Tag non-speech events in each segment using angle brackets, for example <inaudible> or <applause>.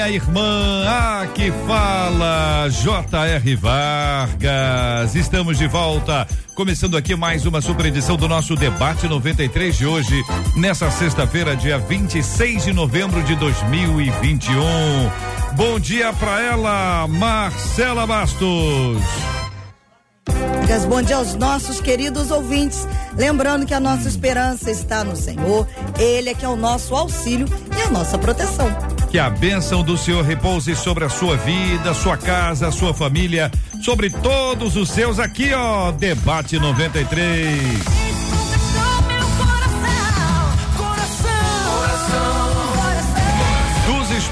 minha irmã. Aqui fala J.R. Vargas. Estamos de volta. Começando aqui mais uma super edição do nosso debate 93 de hoje, nessa sexta-feira, dia 26 de novembro de 2021. Bom dia para ela, Marcela Bastos. Bom dia aos nossos queridos ouvintes. Lembrando que a nossa esperança está no Senhor. Ele é que é o nosso auxílio e a nossa proteção. Que a bênção do Senhor repouse sobre a sua vida, sua casa, sua família, sobre todos os seus aqui, ó. Debate 93.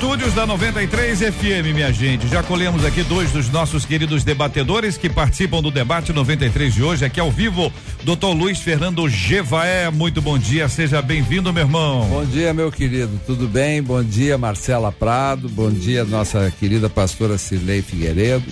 Estúdios da 93 FM, minha gente. Já colhemos aqui dois dos nossos queridos debatedores que participam do debate 93 de hoje, aqui ao vivo. Doutor Luiz Fernando Gevaé, muito bom dia, seja bem-vindo, meu irmão. Bom dia, meu querido, tudo bem? Bom dia, Marcela Prado, bom dia, nossa querida pastora Cirlei Figueiredo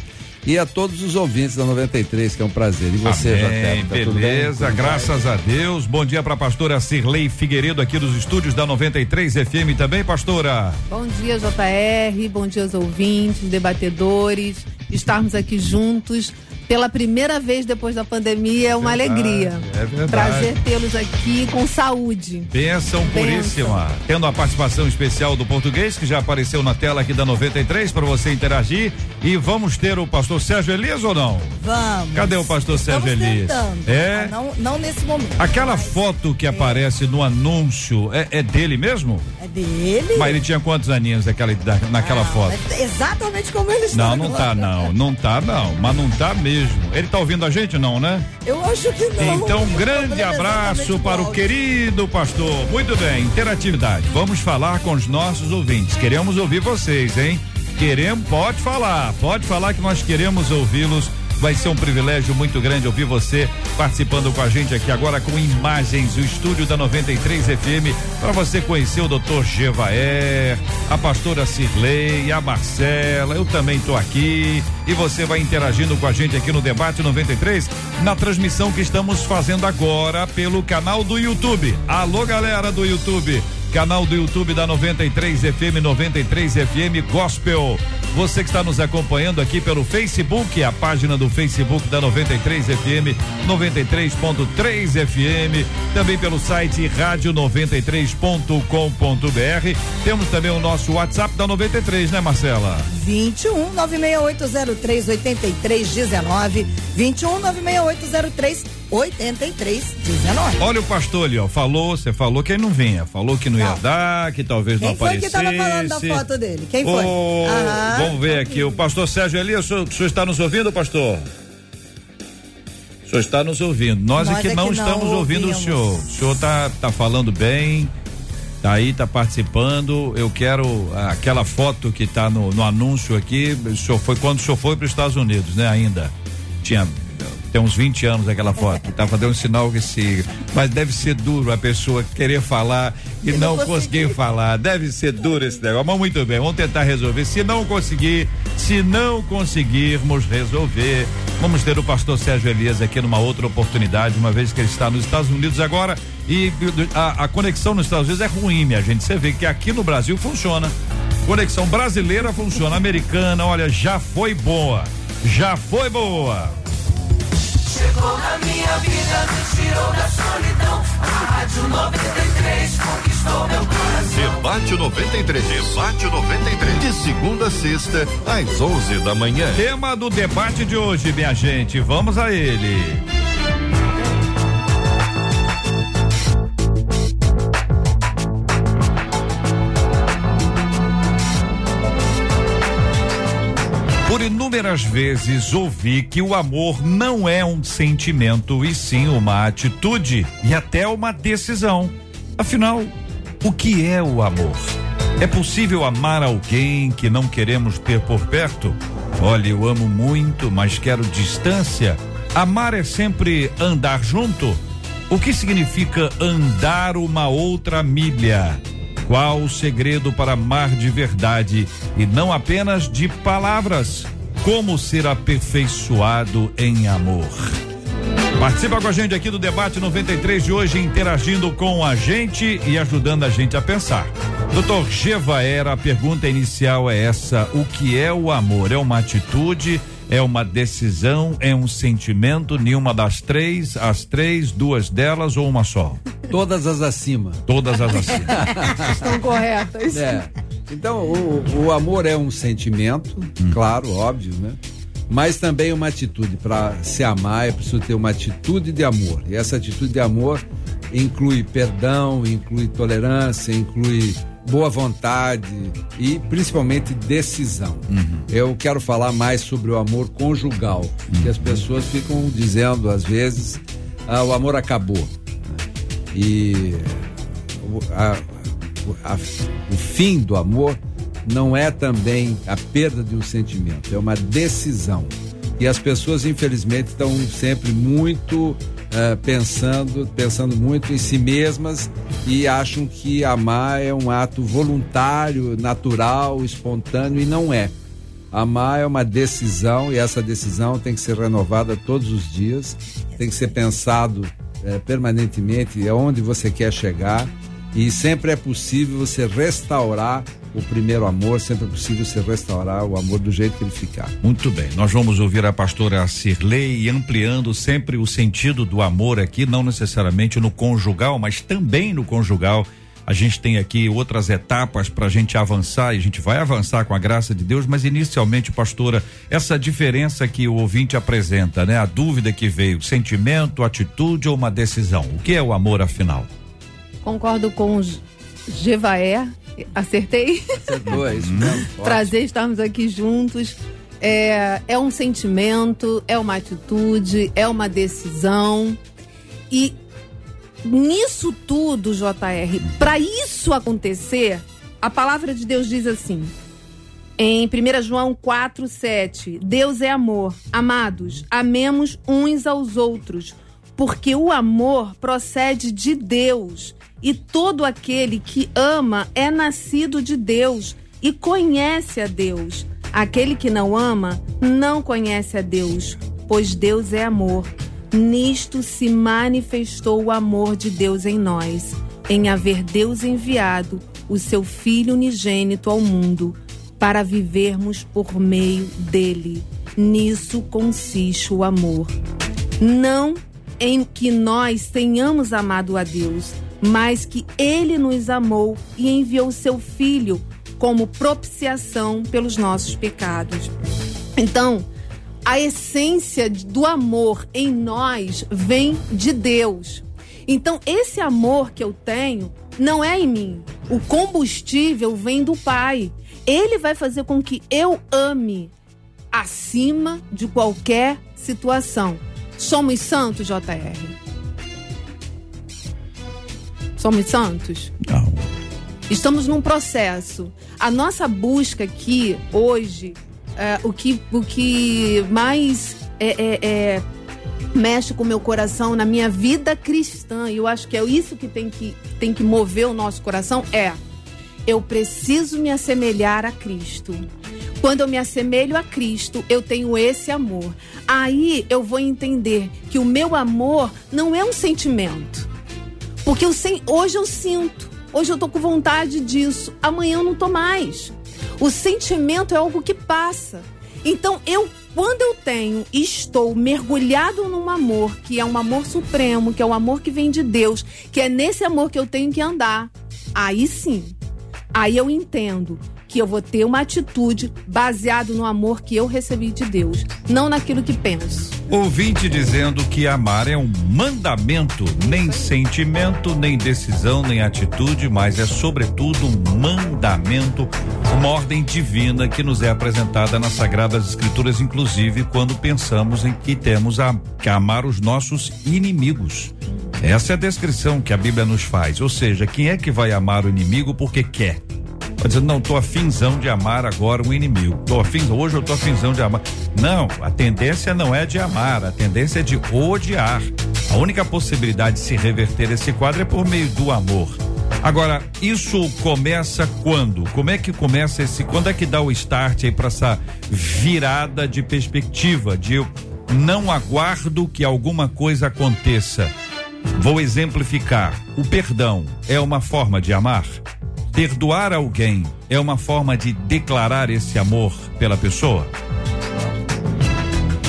e a todos os ouvintes da 93, que é um prazer. E você, Amém, tá beleza, graças a Deus. Bom dia para a pastora Cirlei Figueiredo aqui dos estúdios da 93 FM também, pastora. Bom dia, JR, bom dia aos ouvintes, debatedores, estarmos aqui juntos pela primeira vez depois da pandemia é uma verdade, alegria. É verdade. Prazer tê-los aqui com saúde. Bênção puríssima. Tendo a participação especial do português, que já apareceu na tela aqui da 93 para você interagir. E vamos ter o pastor Sérgio Elias ou não? Vamos. Cadê o pastor Sérgio Estamos Elias? Tentando. É? Não, não nesse momento. Aquela mas... foto que é. aparece no anúncio é, é, dele mesmo? Dele. Mas ele tinha quantos aninhos daquela, da, naquela não, foto? É exatamente como ele está. Não, não tá, não. Não tá não. Mas não tá mesmo mesmo. Ele tá ouvindo a gente não, né? Eu acho que não. Então, um grande abraço para o querido pastor. Muito bem, interatividade. Vamos falar com os nossos ouvintes. Queremos ouvir vocês, hein? Queremos, pode falar, pode falar que nós queremos ouvi-los Vai ser um privilégio muito grande ouvir você participando com a gente aqui agora com imagens, o estúdio da 93 FM, para você conhecer o doutor Gevaer, a pastora Cirlei, a Marcela, eu também estou aqui. E você vai interagindo com a gente aqui no Debate 93, na transmissão que estamos fazendo agora pelo canal do YouTube. Alô, galera do YouTube canal do YouTube da 93 FM 93 FM Gospel. Você que está nos acompanhando aqui pelo Facebook, a página do Facebook da 93 FM 93.3 FM, também pelo site rádio93.com.br. Temos também o nosso WhatsApp da 93, né, Marcela? 21 96803 8319 21 96803 8319. Olha o pastor ali, ó. Falou, você falou que ele não vinha. Falou que não, não. ia dar, que talvez Quem não aparecesse. Quem foi que tava falando da foto dele? Quem foi? Oh, vamos ver aqui. O pastor Sérgio Elias, o senhor, o senhor está nos ouvindo, pastor? O senhor está nos ouvindo. Nós, Nós é que, não, estamos não ouvindo o senhor. O senhor está tá falando bem, tá aí, tá participando. Eu quero aquela foto que está no, no anúncio aqui. O senhor foi quando o senhor foi para os Estados Unidos, né? Ainda. Tinha tem uns 20 anos aquela foto. Tá dando um sinal que se. Mas deve ser duro a pessoa querer falar e não, não conseguir falar. Deve ser duro esse negócio. Mas muito bem, vamos tentar resolver. Se não conseguir, se não conseguirmos resolver, vamos ter o pastor Sérgio Elias aqui numa outra oportunidade, uma vez que ele está nos Estados Unidos agora. E a, a conexão nos Estados Unidos é ruim, minha gente. Você vê que aqui no Brasil funciona. Conexão brasileira funciona, americana, olha, já foi boa. Já foi boa. Chegou na minha vida, me tirou da solidão. A Rádio 93 conquistou meu coração. Debate 93, debate 93. De segunda a sexta, às 11 da manhã. Tema do debate de hoje, minha gente. Vamos a ele. Inúmeras vezes ouvi que o amor não é um sentimento e sim uma atitude e até uma decisão. Afinal, o que é o amor? É possível amar alguém que não queremos ter por perto? Olha, eu amo muito, mas quero distância. Amar é sempre andar junto? O que significa andar uma outra milha? Qual o segredo para amar de verdade e não apenas de palavras? Como ser aperfeiçoado em amor? Participa com a gente aqui do debate 93 de hoje, interagindo com a gente e ajudando a gente a pensar. Doutor Gevaera, a pergunta inicial é essa: o que é o amor? É uma atitude? É uma decisão? É um sentimento? Nenhuma das três? As três, duas delas ou uma só? Todas as acima. Todas as acima. <laughs> Estão corretas. É. Então, o, o amor é um sentimento, hum. claro, óbvio, né? Mas também uma atitude. Para se amar é preciso ter uma atitude de amor. E essa atitude de amor inclui perdão, inclui tolerância, inclui boa vontade e principalmente decisão. Uhum. Eu quero falar mais sobre o amor conjugal, uhum. que as pessoas ficam dizendo às vezes, ah, o amor acabou. E a, a, o fim do amor não é também a perda de um sentimento, é uma decisão. E as pessoas, infelizmente, estão sempre muito uh, pensando, pensando muito em si mesmas e acham que amar é um ato voluntário, natural, espontâneo, e não é. Amar é uma decisão e essa decisão tem que ser renovada todos os dias, tem que ser pensado uh, permanentemente aonde você quer chegar e sempre é possível você restaurar o primeiro amor, sempre é possível se restaurar o amor do jeito que ele ficar. Muito bem, nós vamos ouvir a pastora Cirlei ampliando sempre o sentido do amor aqui, não necessariamente no conjugal, mas também no conjugal. A gente tem aqui outras etapas para a gente avançar e a gente vai avançar com a graça de Deus, mas inicialmente, pastora, essa diferença que o ouvinte apresenta, né? A dúvida que veio, sentimento, atitude ou uma decisão? O que é o amor afinal? Concordo com Jevaé Acertei? Acertou, é isso mesmo. <laughs> Prazer estarmos aqui juntos. É, é um sentimento, é uma atitude, é uma decisão. E nisso tudo, JR, para isso acontecer, a palavra de Deus diz assim: em 1 João 4, 7, Deus é amor. Amados, amemos uns aos outros, porque o amor procede de Deus. E todo aquele que ama é nascido de Deus e conhece a Deus. Aquele que não ama não conhece a Deus, pois Deus é amor. Nisto se manifestou o amor de Deus em nós, em haver Deus enviado o seu Filho unigênito ao mundo, para vivermos por meio dele. Nisso consiste o amor. Não em que nós tenhamos amado a Deus, mas que ele nos amou e enviou seu filho como propiciação pelos nossos pecados. Então, a essência do amor em nós vem de Deus. Então, esse amor que eu tenho não é em mim. O combustível vem do Pai. Ele vai fazer com que eu ame acima de qualquer situação. Somos santos, JR? Somos santos? Não. Estamos num processo. A nossa busca aqui, hoje, é, o, que, o que mais é, é, é, mexe com o meu coração na minha vida cristã, e eu acho que é isso que tem que, tem que mover o nosso coração, é eu preciso me assemelhar a Cristo. Quando eu me assemelho a Cristo, eu tenho esse amor. Aí eu vou entender que o meu amor não é um sentimento. Porque eu sem, hoje eu sinto, hoje eu tô com vontade disso, amanhã eu não tô mais. O sentimento é algo que passa. Então eu quando eu tenho e estou mergulhado num amor que é um amor supremo, que é um amor que vem de Deus, que é nesse amor que eu tenho que andar, aí sim, aí eu entendo que eu vou ter uma atitude baseado no amor que eu recebi de Deus, não naquilo que penso. Ouvinte dizendo que amar é um mandamento, nem sentimento, nem decisão, nem atitude, mas é sobretudo um mandamento, uma ordem divina que nos é apresentada nas Sagradas Escrituras, inclusive quando pensamos em que temos a, que amar os nossos inimigos. Essa é a descrição que a Bíblia nos faz, ou seja, quem é que vai amar o inimigo porque quer? Tá dizendo, não, tô afinzão de amar agora um inimigo. Tô afim, hoje eu tô afinzão de amar. Não, a tendência não é de amar, a tendência é de odiar. A única possibilidade de se reverter esse quadro é por meio do amor. Agora, isso começa quando? Como é que começa esse? Quando é que dá o start aí para essa virada de perspectiva? De eu não aguardo que alguma coisa aconteça. Vou exemplificar. O perdão é uma forma de amar? Perdoar alguém é uma forma de declarar esse amor pela pessoa?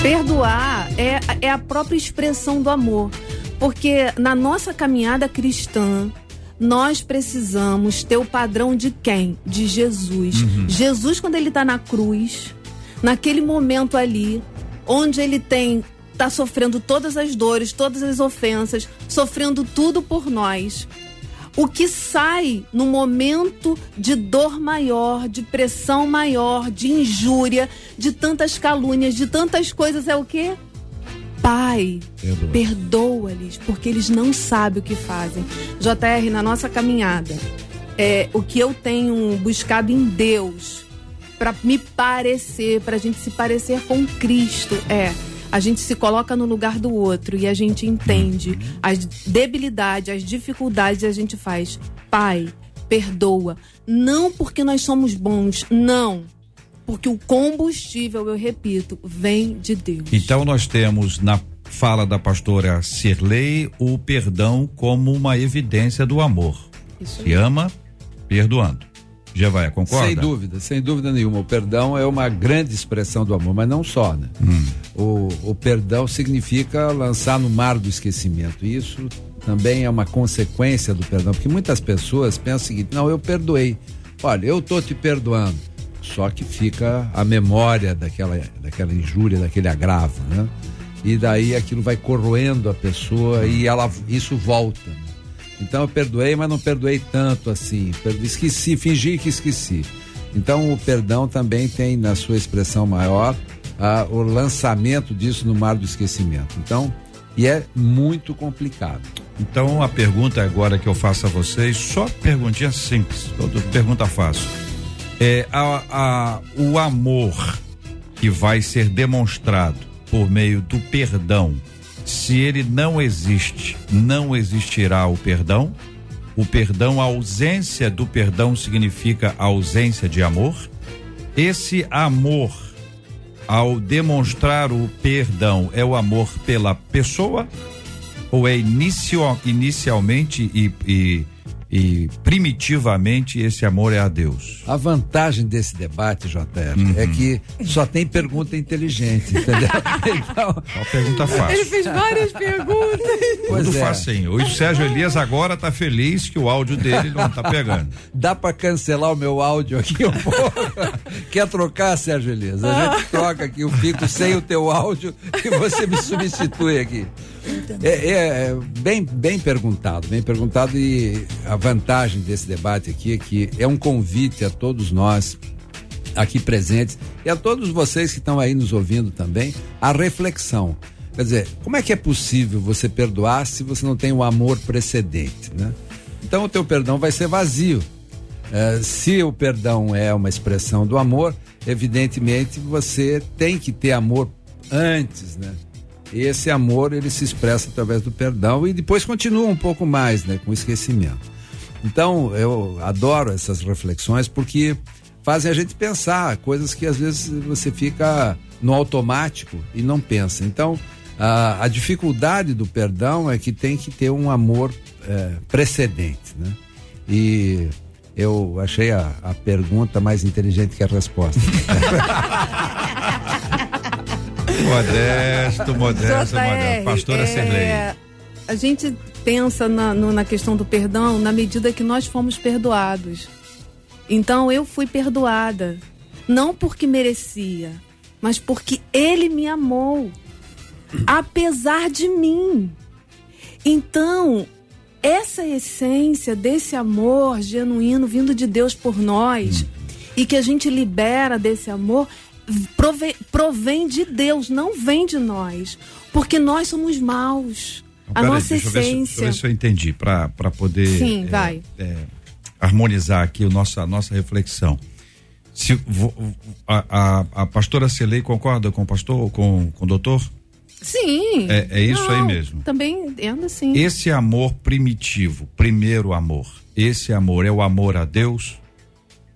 Perdoar é, é a própria expressão do amor. Porque na nossa caminhada cristã, nós precisamos ter o padrão de quem? De Jesus. Uhum. Jesus, quando ele está na cruz, naquele momento ali, onde ele tem está sofrendo todas as dores, todas as ofensas, sofrendo tudo por nós. O que sai no momento de dor maior, de pressão maior, de injúria, de tantas calúnias, de tantas coisas é o quê? Pai, perdoa-lhes, porque eles não sabem o que fazem. JR, na nossa caminhada, é, o que eu tenho buscado em Deus para me parecer, para a gente se parecer com Cristo, é a gente se coloca no lugar do outro e a gente entende as debilidades, as dificuldades e a gente faz. Pai, perdoa. Não porque nós somos bons, não porque o combustível, eu repito, vem de Deus. Então nós temos na fala da pastora Cirlei o perdão como uma evidência do amor. Isso Se ama, perdoando. Já vai, concorda? Sem dúvida, sem dúvida nenhuma. O perdão é uma grande expressão do amor, mas não só, né? Hum. O, o perdão significa lançar no mar do esquecimento. Isso também é uma consequência do perdão, porque muitas pessoas pensam o seguinte: não, eu perdoei. Olha, eu tô te perdoando só que fica a memória daquela, daquela injúria, daquele agravo, né? E daí aquilo vai corroendo a pessoa e ela, isso volta. Né? Então eu perdoei, mas não perdoei tanto assim. Esqueci, fingi que esqueci. Então o perdão também tem na sua expressão maior o lançamento disso no mar do esquecimento. Então, e é muito complicado. Então a pergunta agora que eu faço a vocês, só perguntinha simples, toda pergunta fácil é, a, a, o amor que vai ser demonstrado por meio do perdão, se ele não existe, não existirá o perdão. O perdão, a ausência do perdão significa ausência de amor. Esse amor, ao demonstrar o perdão, é o amor pela pessoa ou é inicio, inicialmente e, e e primitivamente esse amor é a Deus. A vantagem desse debate, JR, uhum. é que só tem pergunta inteligente, entendeu? <laughs> Então, Uma pergunta fácil. Ele fez várias perguntas. Pois Tudo é. facinho. O Sérgio Elias agora está feliz que o áudio dele não está pegando. <laughs> Dá para cancelar o meu áudio aqui um pouco? <laughs> Quer trocar, Sérgio Elias? A gente troca aqui, eu fico sem o teu áudio e você me substitui aqui. É, é, é, bem, bem perguntado, bem perguntado e a vantagem desse debate aqui é que é um convite a todos nós aqui presentes e a todos vocês que estão aí nos ouvindo também a reflexão. Quer dizer, como é que é possível você perdoar se você não tem o amor precedente, né? Então o teu perdão vai ser vazio. É, se o perdão é uma expressão do amor, evidentemente você tem que ter amor antes, né? Esse amor ele se expressa através do perdão e depois continua um pouco mais, né, com o esquecimento. Então, eu adoro essas reflexões porque fazem a gente pensar coisas que às vezes você fica no automático e não pensa. Então, a, a dificuldade do perdão é que tem que ter um amor é, precedente, né? E eu achei a, a pergunta mais inteligente que a resposta. <laughs> <laughs> Modesto, modesto, modesto. Pastora é, A gente pensa na, no, na questão do perdão na medida que nós fomos perdoados. Então eu fui perdoada. Não porque merecia, mas porque ele me amou. Apesar de mim. Então, essa essência desse amor genuíno vindo de Deus por nós hum. e que a gente libera desse amor provém, provém de Deus, não vem de nós. Porque nós somos maus. a nossa aí, essência. Deixa eu, ver se, deixa eu ver se eu entendi, para poder. Sim, é, vai. É, harmonizar aqui o nossa, a nossa reflexão. Se, a, a, a pastora Celei concorda com o pastor, com, com o doutor? Sim. É, é isso Não, aí mesmo. Também entendo assim. Esse amor primitivo, primeiro amor, esse amor é o amor a Deus?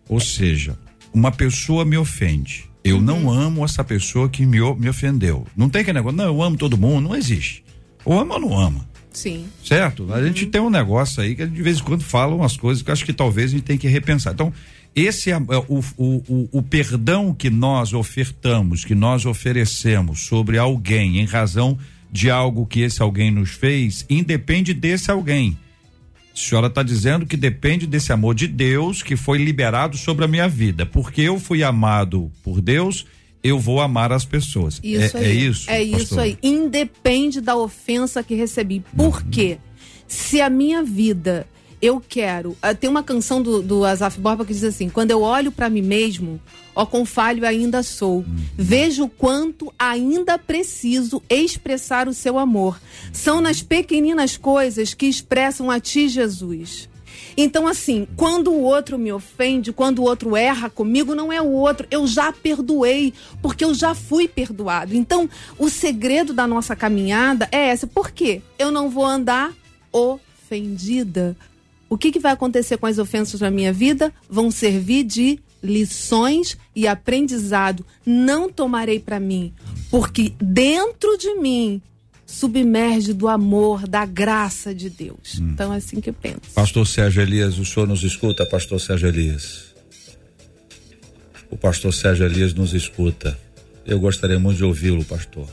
Ou seja, uma pessoa me ofende. Eu uhum. não amo essa pessoa que me, me ofendeu. Não tem que negócio, não, eu amo todo mundo, não existe. Ou ama ou não ama. Sim. Certo? A uhum. gente tem um negócio aí que de vez em quando falam umas coisas que eu acho que talvez a gente tem que repensar. Então, esse é, é o, o, o, o, perdão que nós ofertamos, que nós oferecemos sobre alguém em razão de algo que esse alguém nos fez, independe desse alguém. A senhora está dizendo que depende desse amor de Deus que foi liberado sobre a minha vida. Porque eu fui amado por Deus, eu vou amar as pessoas. Isso é, é isso? É pastor? isso aí. Independe da ofensa que recebi. Por uhum. quê? Se a minha vida eu quero. Uh, tem uma canção do, do Azaf Borba que diz assim: quando eu olho para mim mesmo, ó, com falho ainda sou. Uhum. Vejo quanto ainda preciso expressar o seu amor. São nas pequeninas coisas que expressam a ti, Jesus. Então, assim, quando o outro me ofende, quando o outro erra comigo, não é o outro. Eu já perdoei, porque eu já fui perdoado. Então, o segredo da nossa caminhada é essa. Por quê? Eu não vou andar ofendida o que, que vai acontecer com as ofensas na minha vida? Vão servir de lições e aprendizado. Não tomarei para mim, porque dentro de mim submerge do amor, da graça de Deus. Hum. Então é assim que eu penso. Pastor Sérgio Elias, o senhor nos escuta, pastor Sérgio Elias? O pastor Sérgio Elias nos escuta. Eu gostaria muito de ouvi-lo, pastor.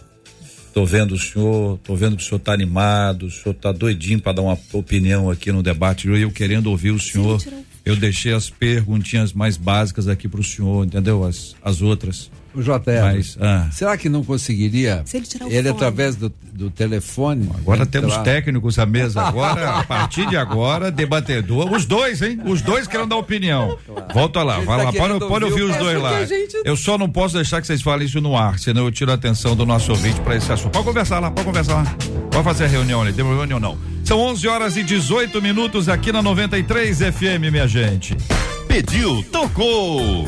Tô vendo o senhor, tô vendo que o senhor tá animado, o senhor tá doidinho para dar uma opinião aqui no debate. Eu querendo ouvir o senhor. Eu deixei as perguntinhas mais básicas aqui para o senhor, entendeu? As, as outras. O JR, Mas, ah. será que não conseguiria ele, ele através do, do telefone? Agora temos técnicos à mesa agora, a partir de agora, debatedor, os dois, hein? Os dois querem dar opinião. Claro. Volta lá, vai tá lá, pode, pode ouvir os dois lá. Gente... Eu só não posso deixar que vocês falem isso no ar, senão eu tiro a atenção do nosso ouvinte para esse assunto. Pode conversar lá, pode conversar lá. Pode fazer a reunião ali, tem reunião não. São 11 horas e 18 minutos aqui na 93 FM, minha gente. Pediu, tocou.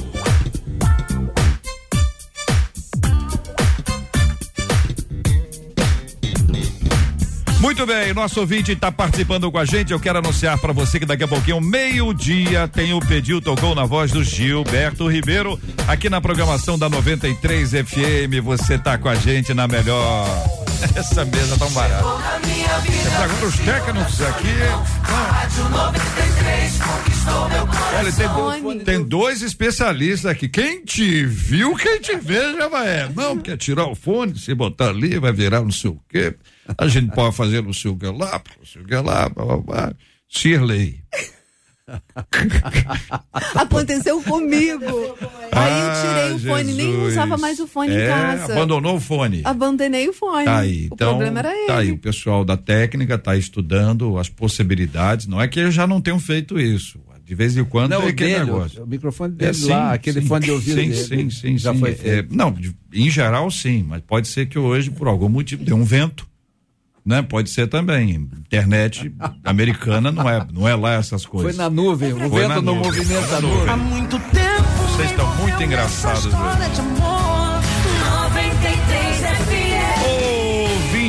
Muito bem, nosso ouvinte está participando com a gente. Eu quero anunciar para você que daqui a pouquinho, meio-dia, tem o Pediu Tocou na voz do Gilberto Ribeiro, aqui na programação da 93 FM. Você está com a gente na melhor. <laughs> Essa mesa tão barata. Agora os técnicos aqui. Olha, tem, tem dois especialistas aqui. Quem te viu, quem te vê já vai. É. Não, porque tirar o fone, se botar ali, vai virar não sei o quê. A gente pode fazer não sei o que lá, não sei o que lá, blá, blá, blá. Shirley. <laughs> Aconteceu comigo. Aí eu tirei o fone, Jesus. nem usava mais o fone é, em casa. Abandonou o fone. Abandonei o fone. Tá aí, o então, problema era ele. Tá aí, o pessoal da técnica tá estudando as possibilidades. Não é que eles já não tenham feito isso. De vez em quando não, é aquele dele, negócio. O microfone dele é, sim, lá, aquele sim, fone de ouvido sim, dele. Sim, sim, já sim. Foi é, não, em geral sim, mas pode ser que hoje, por algum motivo, dê um vento né? Pode ser também. Internet <laughs> americana não é, não é lá essas coisas. Foi na nuvem, o Foi vento no movimento da nuvem. Há muito tempo. Vocês estão muito engraçados.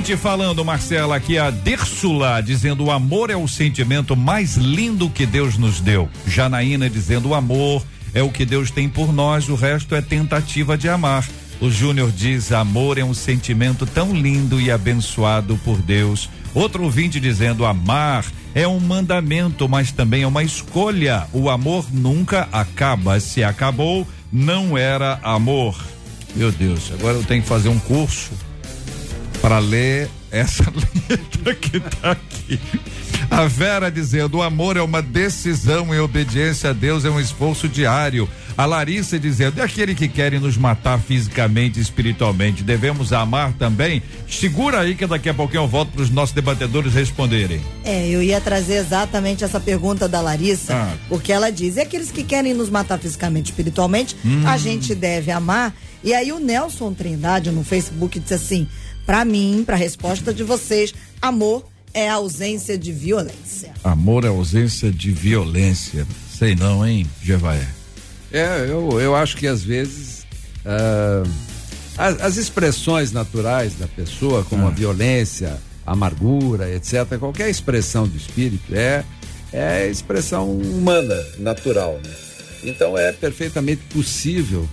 Ouvinte falando, Marcela, aqui a Dersula dizendo o amor é o sentimento mais lindo que Deus nos deu. Janaína dizendo o amor é o que Deus tem por nós, o resto é tentativa de amar. O Júnior diz: amor é um sentimento tão lindo e abençoado por Deus. Outro ouvinte dizendo: amar é um mandamento, mas também é uma escolha. O amor nunca acaba. Se acabou, não era amor. Meu Deus, agora eu tenho que fazer um curso para ler essa <laughs> letra que está aqui. A Vera dizendo: o amor é uma decisão e obediência a Deus é um esforço diário. A Larissa dizendo: é aquele que querem nos matar fisicamente e espiritualmente. Devemos amar também? Segura aí que daqui a pouquinho eu volto para os nossos debatedores responderem. É, eu ia trazer exatamente essa pergunta da Larissa, ah. porque ela diz: é aqueles que querem nos matar fisicamente e espiritualmente, hum. a gente deve amar. E aí o Nelson Trindade no Facebook disse assim: para mim, para a resposta de vocês, amor é ausência de violência. Amor é ausência de violência. Sei não, hein, Jevaé? É, eu, eu acho que às vezes uh, as, as, expressões naturais da pessoa, como ah. a violência, a amargura, etc., qualquer expressão do espírito é, é expressão humana, natural. Né? Então é perfeitamente possível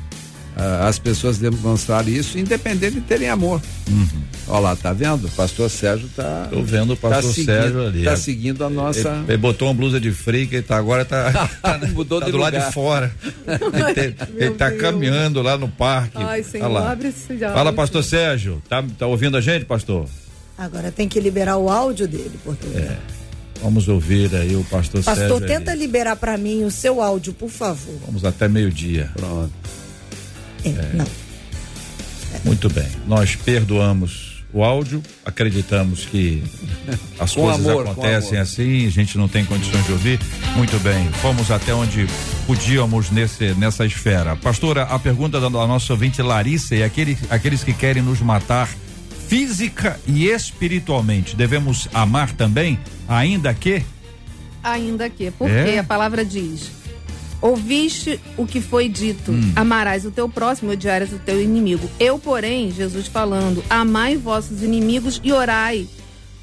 as pessoas demonstrarem isso, independente de terem amor. Uhum. Olha lá, tá vendo? O pastor Sérgio tá. Tô vendo o tá pastor tá seguindo, Sérgio ali. Tá seguindo a nossa. Ele, ele botou uma blusa de frio que tá, agora tá, <laughs> tá, Mudou tá de do lugar. lado de fora. ele, <laughs> ele tá Deus. caminhando lá no parque. Ai, Senhor, lá. abre esse Fala, pastor Sérgio. Tá, tá ouvindo a gente, pastor? Agora tem que liberar o áudio dele, português. É. Vamos ouvir aí o pastor, pastor Sérgio. Pastor, tenta aí. liberar para mim o seu áudio, por favor. Vamos até meio-dia. Pronto. É, é. Não. Muito bem. Nós perdoamos o áudio, acreditamos que as <laughs> coisas amor, acontecem assim, a gente não tem condições de ouvir. Muito bem, fomos até onde podíamos nesse, nessa esfera. Pastora, a pergunta da, da nossa ouvinte Larissa é aquele, aqueles que querem nos matar física e espiritualmente, devemos amar também, ainda que? Ainda que, porque é? a palavra diz Ouviste o que foi dito: hum. amarás o teu próximo odiarás o teu inimigo. Eu, porém, Jesus falando: amai vossos inimigos e orai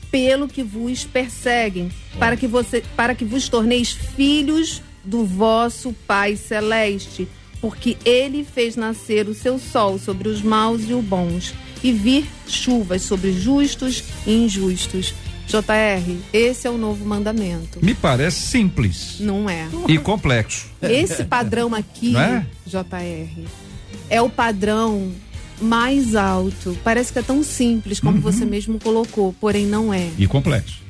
pelo que vos perseguem, para que você, para que vos torneis filhos do vosso Pai celeste, porque ele fez nascer o seu sol sobre os maus e os bons, e vir chuvas sobre justos e injustos. JR, esse é o novo mandamento. Me parece simples. Não é. E complexo. Esse padrão aqui, é? JR, é o padrão mais alto. Parece que é tão simples como uhum. você mesmo colocou, porém não é. E complexo.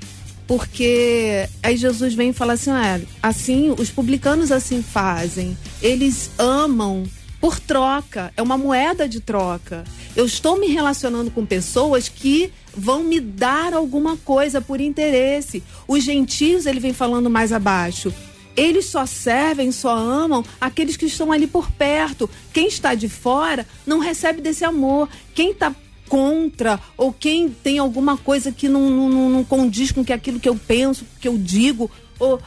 Porque aí Jesus vem e fala assim: ah, assim, os publicanos assim fazem. Eles amam por troca, é uma moeda de troca. Eu estou me relacionando com pessoas que vão me dar alguma coisa por interesse. Os gentios, ele vem falando mais abaixo. Eles só servem, só amam aqueles que estão ali por perto. Quem está de fora não recebe desse amor. Quem está contra ou quem tem alguma coisa que não, não, não condiz com que aquilo que eu penso, que eu digo, ou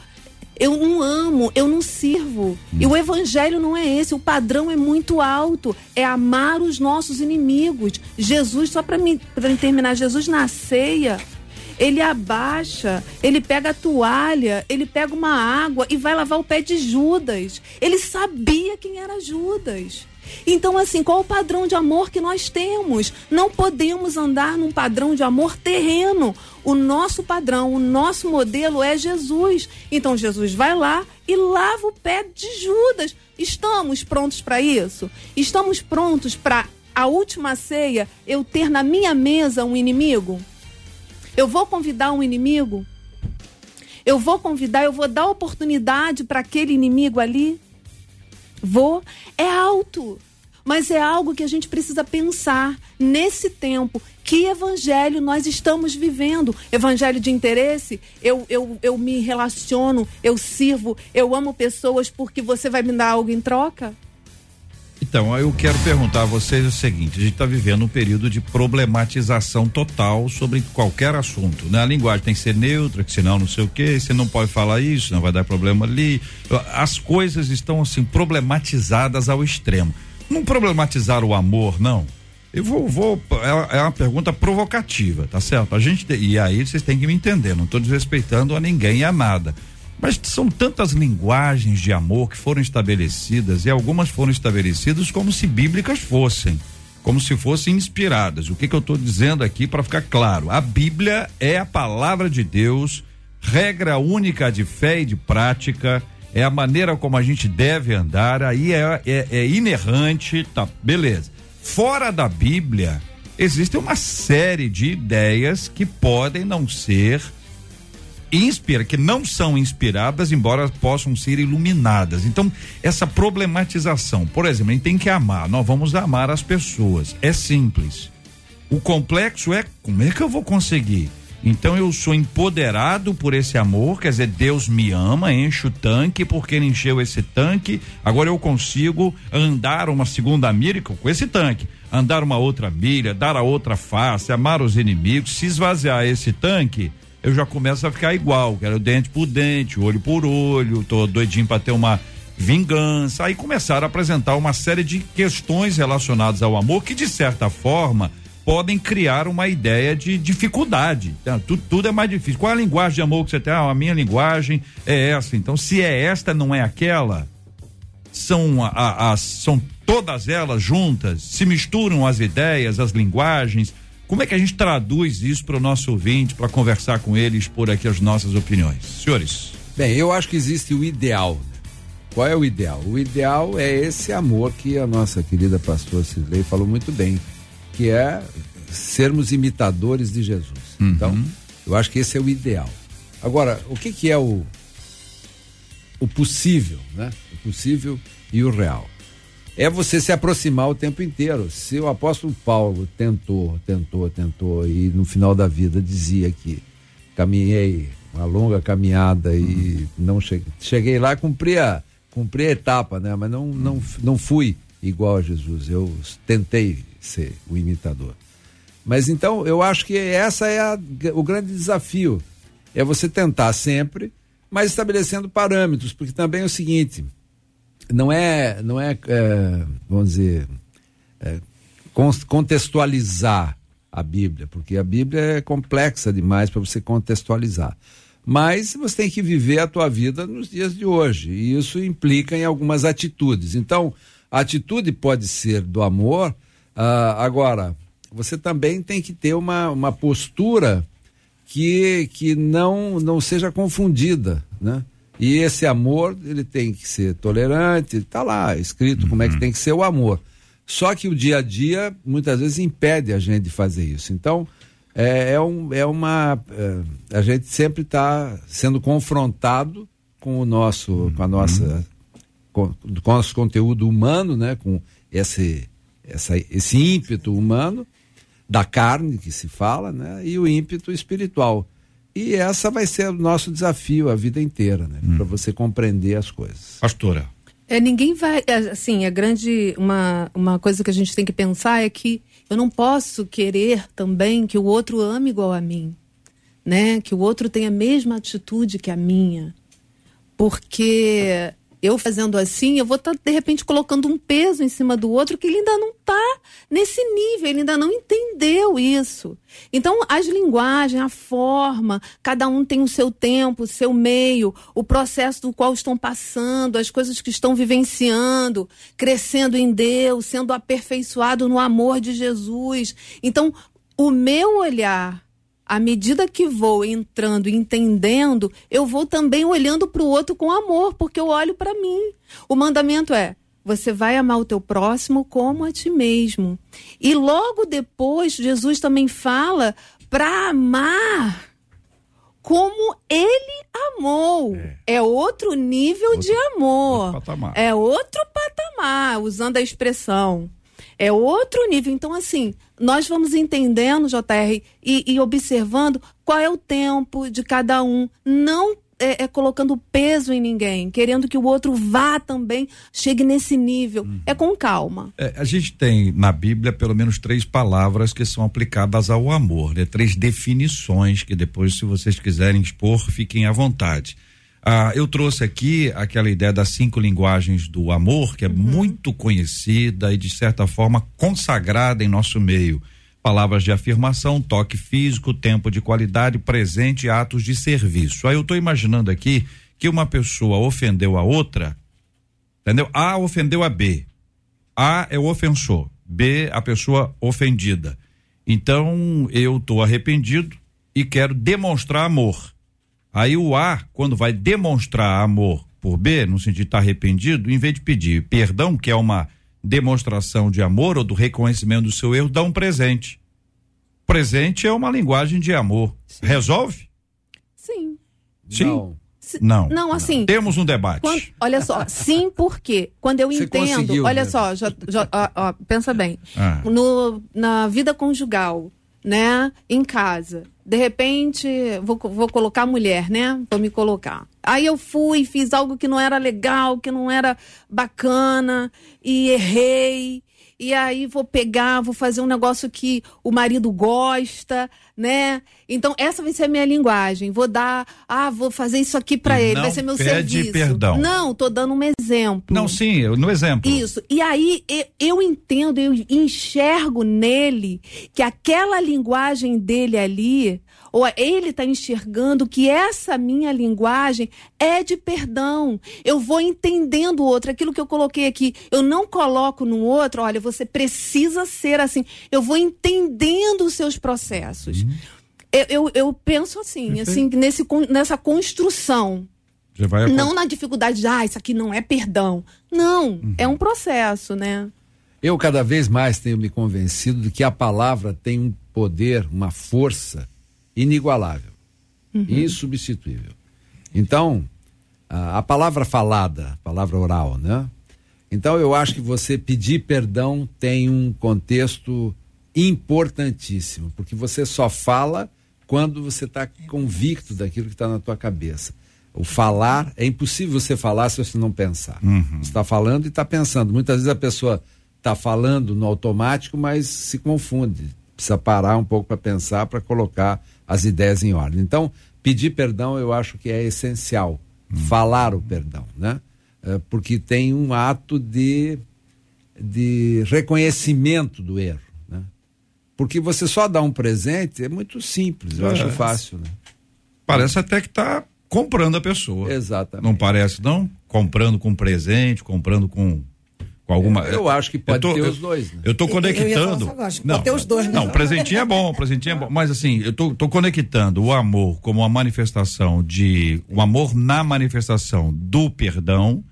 eu não amo, eu não sirvo. Hum. E o evangelho não é esse, o padrão é muito alto, é amar os nossos inimigos. Jesus, só para mim, pra terminar, Jesus na ceia, ele abaixa, ele pega a toalha, ele pega uma água e vai lavar o pé de Judas. Ele sabia quem era Judas. Então, assim, qual o padrão de amor que nós temos? Não podemos andar num padrão de amor terreno. O nosso padrão, o nosso modelo é Jesus. Então, Jesus vai lá e lava o pé de Judas. Estamos prontos para isso? Estamos prontos para a última ceia eu ter na minha mesa um inimigo? Eu vou convidar um inimigo? Eu vou convidar, eu vou dar oportunidade para aquele inimigo ali? Vou. É alto. Mas é algo que a gente precisa pensar nesse tempo. Que evangelho nós estamos vivendo? Evangelho de interesse? Eu, eu, eu me relaciono, eu sirvo, eu amo pessoas porque você vai me dar algo em troca? Então, eu quero perguntar a vocês o seguinte: a gente está vivendo um período de problematização total sobre qualquer assunto, né? A linguagem tem que ser neutra, que senão não sei o quê, você não pode falar isso, não vai dar problema ali. As coisas estão assim problematizadas ao extremo. Não problematizar o amor, não. Eu vou, vou é, é uma pergunta provocativa, tá certo? A gente e aí vocês têm que me entender. Não estou desrespeitando a ninguém e a nada. Mas são tantas linguagens de amor que foram estabelecidas e algumas foram estabelecidas como se bíblicas fossem, como se fossem inspiradas. O que, que eu estou dizendo aqui para ficar claro? A Bíblia é a palavra de Deus, regra única de fé e de prática, é a maneira como a gente deve andar, aí é, é, é inerrante, tá, beleza. Fora da Bíblia, existe uma série de ideias que podem não ser inspira, que não são inspiradas, embora possam ser iluminadas. Então, essa problematização, por exemplo, a gente tem que amar, nós vamos amar as pessoas. É simples. O complexo é como é que eu vou conseguir? Então eu sou empoderado por esse amor, quer dizer, Deus me ama, enche o tanque, porque ele encheu esse tanque, agora eu consigo andar uma segunda milha com esse tanque, andar uma outra milha, dar a outra face, amar os inimigos, se esvaziar esse tanque, eu já começo a ficar igual, quero dente por dente, olho por olho, tô doidinho para ter uma vingança. Aí começaram a apresentar uma série de questões relacionadas ao amor que, de certa forma, podem criar uma ideia de dificuldade. Então, tudo, tudo, é mais difícil. Qual é a linguagem de amor que você tem? Ah, a minha linguagem é essa. Então, se é esta, não é aquela, são, a, a, são todas elas juntas, se misturam as ideias, as linguagens. Como é que a gente traduz isso para o nosso ouvinte, para conversar com eles, por aqui as nossas opiniões? Senhores. Bem, eu acho que existe o ideal. Qual é o ideal? O ideal é esse amor que a nossa querida pastora Cisley falou muito bem que é sermos imitadores de Jesus. Uhum. Então, eu acho que esse é o ideal. Agora, o que, que é o, o possível, né? O possível e o real. É você se aproximar o tempo inteiro. Se o apóstolo Paulo tentou, tentou, tentou e no final da vida dizia que caminhei uma longa caminhada e não cheguei, cheguei lá, cumpri a, cumpri a etapa, né? Mas não, não, não fui igual a Jesus. Eu tentei ser o imitador. Mas então eu acho que essa é a, o grande desafio. É você tentar sempre, mas estabelecendo parâmetros, porque também é o seguinte, não é, não é, é vamos dizer, é, contextualizar a Bíblia, porque a Bíblia é complexa demais para você contextualizar. Mas você tem que viver a tua vida nos dias de hoje, e isso implica em algumas atitudes. Então, a atitude pode ser do amor, Uh, agora, você também tem que ter uma, uma postura que, que não, não seja confundida, né? E esse amor, ele tem que ser tolerante, está lá escrito uhum. como é que uhum. tem que ser o amor. Só que o dia a dia, muitas vezes, impede a gente de fazer isso. Então, é, é, um, é uma. É, a gente sempre está sendo confrontado com o nosso, uhum. com a nossa. Com, com o nosso conteúdo humano, né? Com esse essa, esse ímpeto humano da carne que se fala, né? E o ímpeto espiritual. E essa vai ser o nosso desafio a vida inteira, né? Hum. Para você compreender as coisas. Pastora. É, ninguém vai, é, assim, a grande, uma, uma coisa que a gente tem que pensar é que eu não posso querer também que o outro ame igual a mim, né? Que o outro tenha a mesma atitude que a minha. Porque eu fazendo assim, eu vou estar, tá, de repente, colocando um peso em cima do outro que ele ainda não está nesse nível, ele ainda não entendeu isso. Então, as linguagens, a forma, cada um tem o seu tempo, o seu meio, o processo do qual estão passando, as coisas que estão vivenciando, crescendo em Deus, sendo aperfeiçoado no amor de Jesus. Então, o meu olhar à medida que vou entrando e entendendo, eu vou também olhando para o outro com amor, porque eu olho para mim. O mandamento é: você vai amar o teu próximo como a ti mesmo. E logo depois, Jesus também fala para amar como ele amou. É, é outro nível outro, de amor. Outro é outro patamar, usando a expressão. É outro nível. Então, assim, nós vamos entendendo, JR, e, e observando qual é o tempo de cada um. Não é, é, colocando peso em ninguém, querendo que o outro vá também, chegue nesse nível. Uhum. É com calma. É, a gente tem na Bíblia pelo menos três palavras que são aplicadas ao amor, né? Três definições que depois, se vocês quiserem expor, fiquem à vontade. Ah, eu trouxe aqui aquela ideia das cinco linguagens do amor, que é uhum. muito conhecida e, de certa forma, consagrada em nosso meio. Palavras de afirmação, toque físico, tempo de qualidade, presente e atos de serviço. Aí eu estou imaginando aqui que uma pessoa ofendeu a outra, entendeu? A ofendeu a B. A é o ofensor, B a pessoa ofendida. Então eu estou arrependido e quero demonstrar amor. Aí o A, quando vai demonstrar amor por B, no sentido de estar tá arrependido, em vez de pedir perdão, que é uma demonstração de amor ou do reconhecimento do seu erro, dá um presente. Presente é uma linguagem de amor. Sim. Resolve? Sim. Sim. Não. Não. Não, assim. Temos um debate. Quando, olha só, sim, porque quando eu Você entendo, olha né? só, já, já, ó, ó, pensa bem. Ah. No, na vida conjugal, né, em casa, de repente, vou, vou colocar mulher, né? Vou me colocar. Aí eu fui, fiz algo que não era legal, que não era bacana, e errei. e aí vou pegar, vou fazer um negócio que o marido gosta, né? Então essa vai ser a minha linguagem. Vou dar, ah, vou fazer isso aqui para ele, vai ser meu pede serviço. perdão. Não, tô dando um exemplo. Não, sim, no exemplo. Isso. E aí eu, eu entendo, eu enxergo nele que aquela linguagem dele ali ou ele está enxergando que essa minha linguagem é de perdão. Eu vou entendendo o outro. Aquilo que eu coloquei aqui, eu não coloco no outro, olha, você precisa ser assim. Eu vou entendendo os seus processos. Eu, eu, eu, penso assim, assim nesse, nessa construção. Não na dificuldade de, ah, isso aqui não é perdão. Não, uhum. é um processo, né? Eu cada vez mais tenho me convencido de que a palavra tem um poder, uma força inigualável, uhum. insubstituível. Então, a, a, palavra falada, a palavra oral, né? Então, eu acho que você pedir perdão tem um contexto importantíssimo, porque você só fala quando você está convicto daquilo que está na tua cabeça. O falar, é impossível você falar se você não pensar. Uhum. Você está falando e está pensando. Muitas vezes a pessoa está falando no automático, mas se confunde. Precisa parar um pouco para pensar, para colocar as ideias em ordem. Então, pedir perdão eu acho que é essencial. Hum. Falar o perdão, né? É, porque tem um ato de, de reconhecimento do erro. Porque você só dá um presente é muito simples, eu é. acho fácil. Né? Parece até que está comprando a pessoa. Exatamente. Não parece, não? Comprando com presente, comprando com com alguma. Eu, eu acho que pode tô, ter os dois. Né? Eu estou conectando. Eu não, pode ter os dois, né? Não, presentinho é bom, presentinho é bom. Mas assim, eu tô, tô conectando o amor como uma manifestação de. O amor na manifestação do perdão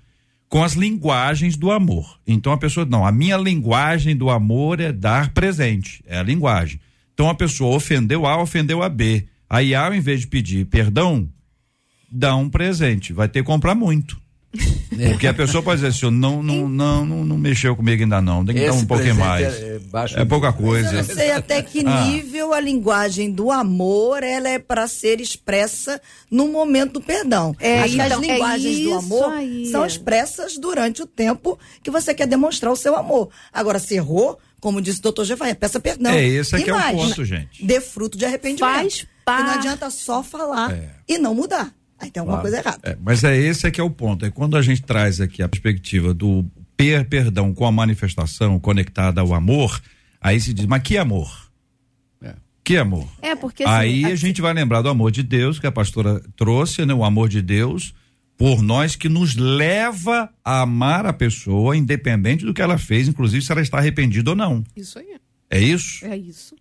com as linguagens do amor. Então a pessoa, não, a minha linguagem do amor é dar presente, é a linguagem. Então a pessoa ofendeu A, ofendeu a B. Aí A, ao invés de pedir perdão, dá um presente, vai ter que comprar muito. É. Porque a pessoa pode dizer assim, não, não, não, não, não mexeu comigo ainda não, tem que Esse dar um pouquinho mais. É, é, é pouca coisa. eu não sei até que ah. nível a linguagem do amor ela é para ser expressa no momento do perdão. É, Acho então, que as linguagens do amor aí. são expressas durante o tempo que você quer demonstrar o seu amor. Agora, se errou, como disse o doutor Jefaia, peça perdão. É, esse aqui é o ponto, gente. Dê fruto de arrependimento. Faz parte. não adianta só falar é. e não mudar. Aí tem alguma claro. coisa errada. É, mas é esse é que é o ponto. É quando a gente traz aqui a perspectiva do per perdão com a manifestação conectada ao amor, aí se diz, mas que amor? É. Que amor? É, porque assim, Aí a gente vai lembrar do amor de Deus, que a pastora trouxe, né? O amor de Deus por nós que nos leva a amar a pessoa, independente do que ela fez, inclusive se ela está arrependida ou não. Isso aí. É isso? É isso.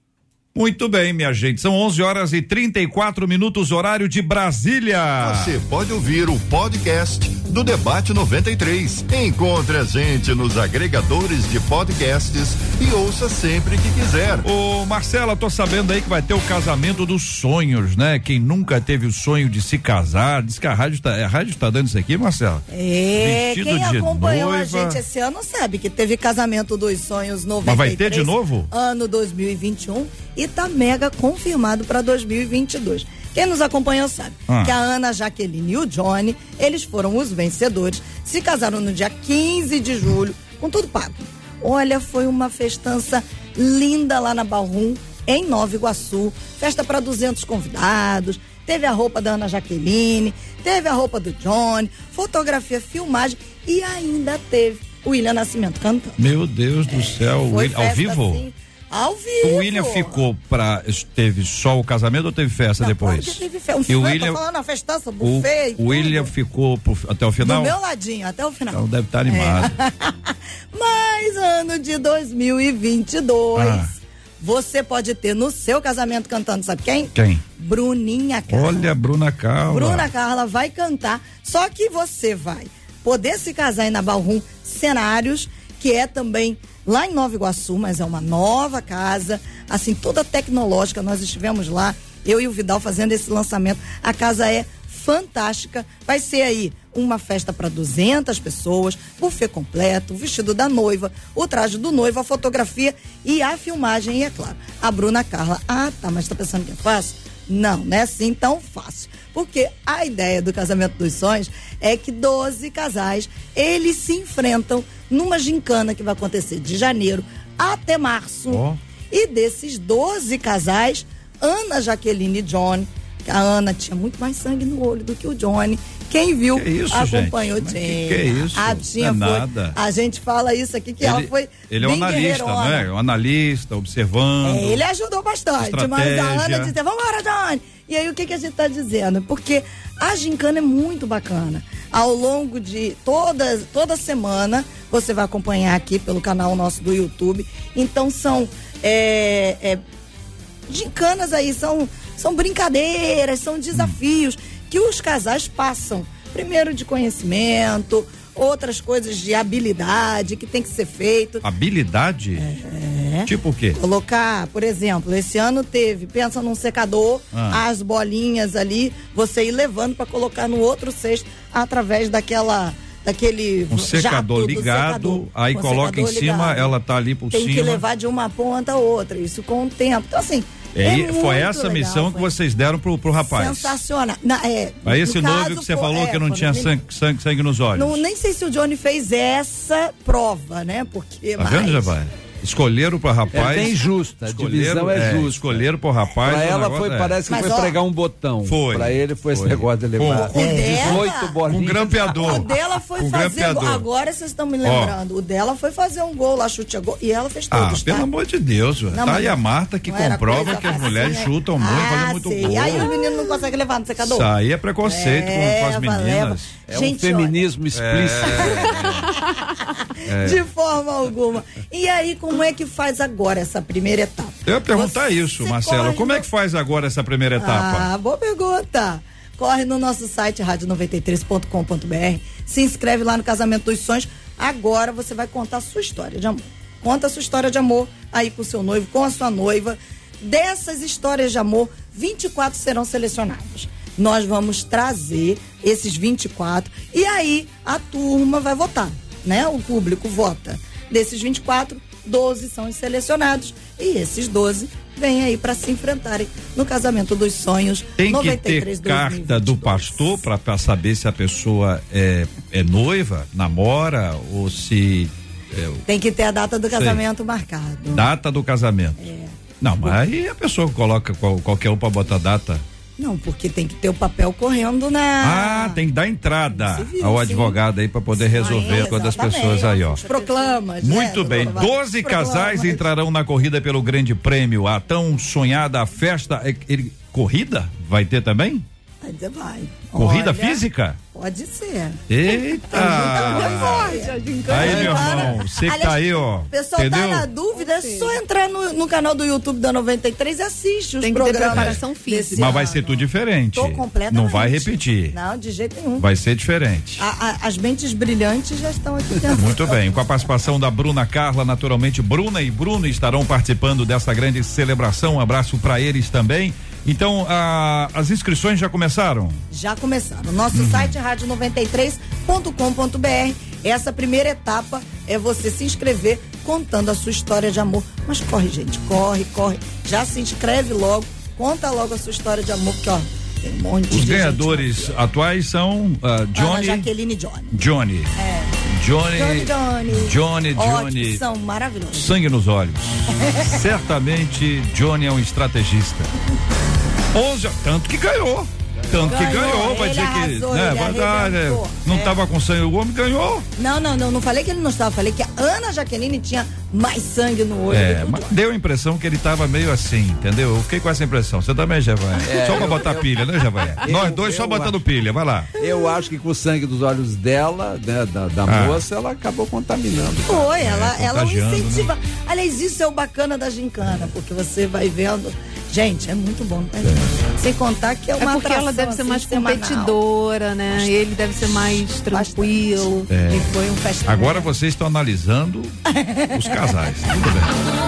Muito bem, minha gente. São 11 horas e 34 minutos, horário de Brasília. Você pode ouvir o podcast do Debate 93. Encontre a gente nos agregadores de podcasts e ouça sempre que quiser. Ô, Marcela, tô sabendo aí que vai ter o casamento dos sonhos, né? Quem nunca teve o sonho de se casar, diz que a rádio tá, a rádio tá dando isso aqui, Marcela? É, Vestido quem acompanhou noiva. a gente esse ano sabe que teve casamento dos sonhos 93. Mas vai ter de novo? Ano 2021 e está mega confirmado para 2022. Quem nos acompanha sabe ah. que a Ana Jaqueline e o Johnny, eles foram os vencedores, se casaram no dia 15 de julho, com tudo pago. Olha, foi uma festança linda lá na Balrum, em Nova Iguaçu, festa para 200 convidados, teve a roupa da Ana Jaqueline, teve a roupa do Johnny, fotografia, filmagem e ainda teve o William Nascimento cantando. Meu Deus do é, céu, ao vivo? Assim, ao vivo. O William ficou pra. Teve só o casamento ou teve festa não, depois? Claro teve festa. O, o William, falando, a festança, buffet. O, o William ficou pro, até o final? Do meu ladinho, até o final. Então deve estar tá animado. É. <laughs> Mas ano de 2022. Ah. Você pode ter no seu casamento cantando, sabe quem? Quem? Bruninha Carla. Olha, Bruna Carla. Bruna Carla vai cantar, só que você vai poder se casar aí na Balrum Cenários, que é também lá em Nova Iguaçu, mas é uma nova casa, assim, toda tecnológica. Nós estivemos lá, eu e o Vidal fazendo esse lançamento. A casa é fantástica. Vai ser aí uma festa para 200 pessoas, buffet completo, o vestido da noiva, o traje do noivo, a fotografia e a filmagem. E é claro, a Bruna Carla. Ah, tá, mas tá pensando que é fácil? Não, não é assim tão fácil. Porque a ideia do casamento dos sonhos é que 12 casais, eles se enfrentam numa gincana que vai acontecer de janeiro até março. Oh. E desses 12 casais, Ana Jaqueline e John, a Ana tinha muito mais sangue no olho do que o Johnny. Quem viu, que isso, acompanhou gente? Que, que é isso? A Tinha é foi, nada. A gente fala isso aqui, que ele, ela foi. Ele é um analista, não é? Um analista, observando. É, ele ajudou bastante, estratégia. mas a Ana disse: vambora, Johnny! E aí o que, que a gente está dizendo? Porque a gincana é muito bacana. Ao longo de toda, toda semana, você vai acompanhar aqui pelo canal nosso do YouTube. Então são é, é, gincanas aí, são, são brincadeiras, são desafios hum. Que os casais passam. Primeiro de conhecimento, outras coisas de habilidade que tem que ser feito. Habilidade? É. Tipo o quê? Colocar, por exemplo, esse ano teve, pensa num secador, ah. as bolinhas ali, você ir levando para colocar no outro cesto através daquela daquele um secador ligado, secador, aí coloca em cima, ligado. ela tá ali por Tem cima. Tem que levar de uma ponta a outra, isso com o tempo. Então assim, é, é foi essa legal, missão que vocês deram pro, pro rapaz. Sensacional. Na, é, Aí esse no noivo que você falou é, que não tinha sangue, sangue, sangue nos olhos. Não, nem sei se o Johnny fez essa prova, né? Porque. Tá vendo, Jabai? Escolheram para rapaz. É bem justa, a divisão é, é justa. Escolheram para rapaz. Para ela foi, é. parece que Mas, foi ó, pregar um botão. Foi. Para ele foi, foi, esse negócio de levar. Com, com 18 bolinhas. Um grampeador. O dela foi um fazer. Agora vocês estão me lembrando. Ó. O dela foi fazer um gol lá, chute a gol. E ela fez todos. Ah, pelo tá? amor de Deus, não, Tá aí a Marta que comprova que as mulheres chutam muito, ah, fazem muito gol. E aí os meninos não conseguem levar no secador. Isso aí é preconceito com as meninas. É um feminismo explícito. De forma alguma. E aí, como é que faz agora essa primeira etapa? Eu ia perguntar Você isso, Marcelo. Como é que faz agora essa primeira etapa? Ah, boa pergunta. Corre no nosso site rádio93.com.br, se inscreve lá no Casamento dos Sonhos. Agora você vai contar a sua história de amor. Conta a sua história de amor aí com o seu noivo, com a sua noiva. Dessas histórias de amor, 24 serão selecionadas. Nós vamos trazer esses 24 e aí a turma vai votar, né? O público vota. Desses 24, 12 são os selecionados e esses 12 vêm aí para se enfrentarem no casamento dos sonhos. Tem 93, que ter carta 2022. do pastor para saber se a pessoa é, é noiva, namora ou se é, tem que ter a data do casamento sei. marcado. Data do casamento. É. Não, mas aí a pessoa coloca qual, qualquer um para botar data. Não, porque tem que ter o papel correndo na. Ah, tem que dar entrada civil, ao advogado aí para poder resolver sim, com as pessoas aí, ó. Os proclamas. Muito né, bem. Doze casais entrarão na corrida pelo Grande Prêmio. A tão sonhada festa. É, ele, corrida? Vai ter também? Vai. Corrida Olha, física? Pode ser. Eita! aí, meu irmão, você que tá aí, ó. O pessoal tá entendeu? tá na dúvida, é só entrar no, no, canal do YouTube da 93 e assiste os Tem programas. Tem preparação física. Mas vai ser tudo diferente. Tô completamente. Não vai repetir. Não, de jeito nenhum. Vai ser diferente. A, a, as mentes brilhantes já estão aqui dentro. Muito bem, com a participação da Bruna Carla, naturalmente, Bruna e Bruno estarão participando dessa grande celebração. Um abraço para eles também. Então, a, as inscrições já começaram? Já começaram. Nosso uhum. site é rádio93.com.br. Essa primeira etapa é você se inscrever contando a sua história de amor. Mas corre, gente, corre, corre. Já se inscreve logo, conta logo a sua história de amor, porque ó, tem um monte Os de ganhadores atuais são uh, Johnny. Ana Jaqueline e Johnny. Johnny. É. Johnny. Johnny, Johnny. Johnny. São maravilhosos. Sangue nos olhos. <laughs> Certamente Johnny é um estrategista. 11, tanto que ganhou. Tanto ganhou, que ganhou, vai dizer arrasou, que. Né, vai dar, né, não estava é. com sangue, o homem ganhou. Não, não, não, não falei que ele não estava, falei que a Ana Jaqueline tinha mais sangue no olho. É, mas deu a impressão que ele estava meio assim, entendeu? Eu fiquei com essa impressão. Você também, Javaia? É, só pra botar eu, pilha, né, Javaia? <laughs> Nós dois só botando pilha, vai lá. Eu acho que com o sangue dos olhos dela, né, da, da ah. moça, ela acabou contaminando. Foi, ela, é, ela o incentiva. Né? Aliás, isso é o bacana da gincana, porque você vai vendo Gente, é muito bom, tá, é. Sem contar que é uma É porque ela deve ser assim, mais competidora, né? Bastante. Ele deve ser mais tranquilo. É. E foi um festival. Agora vocês estão analisando os casais. Tudo bem.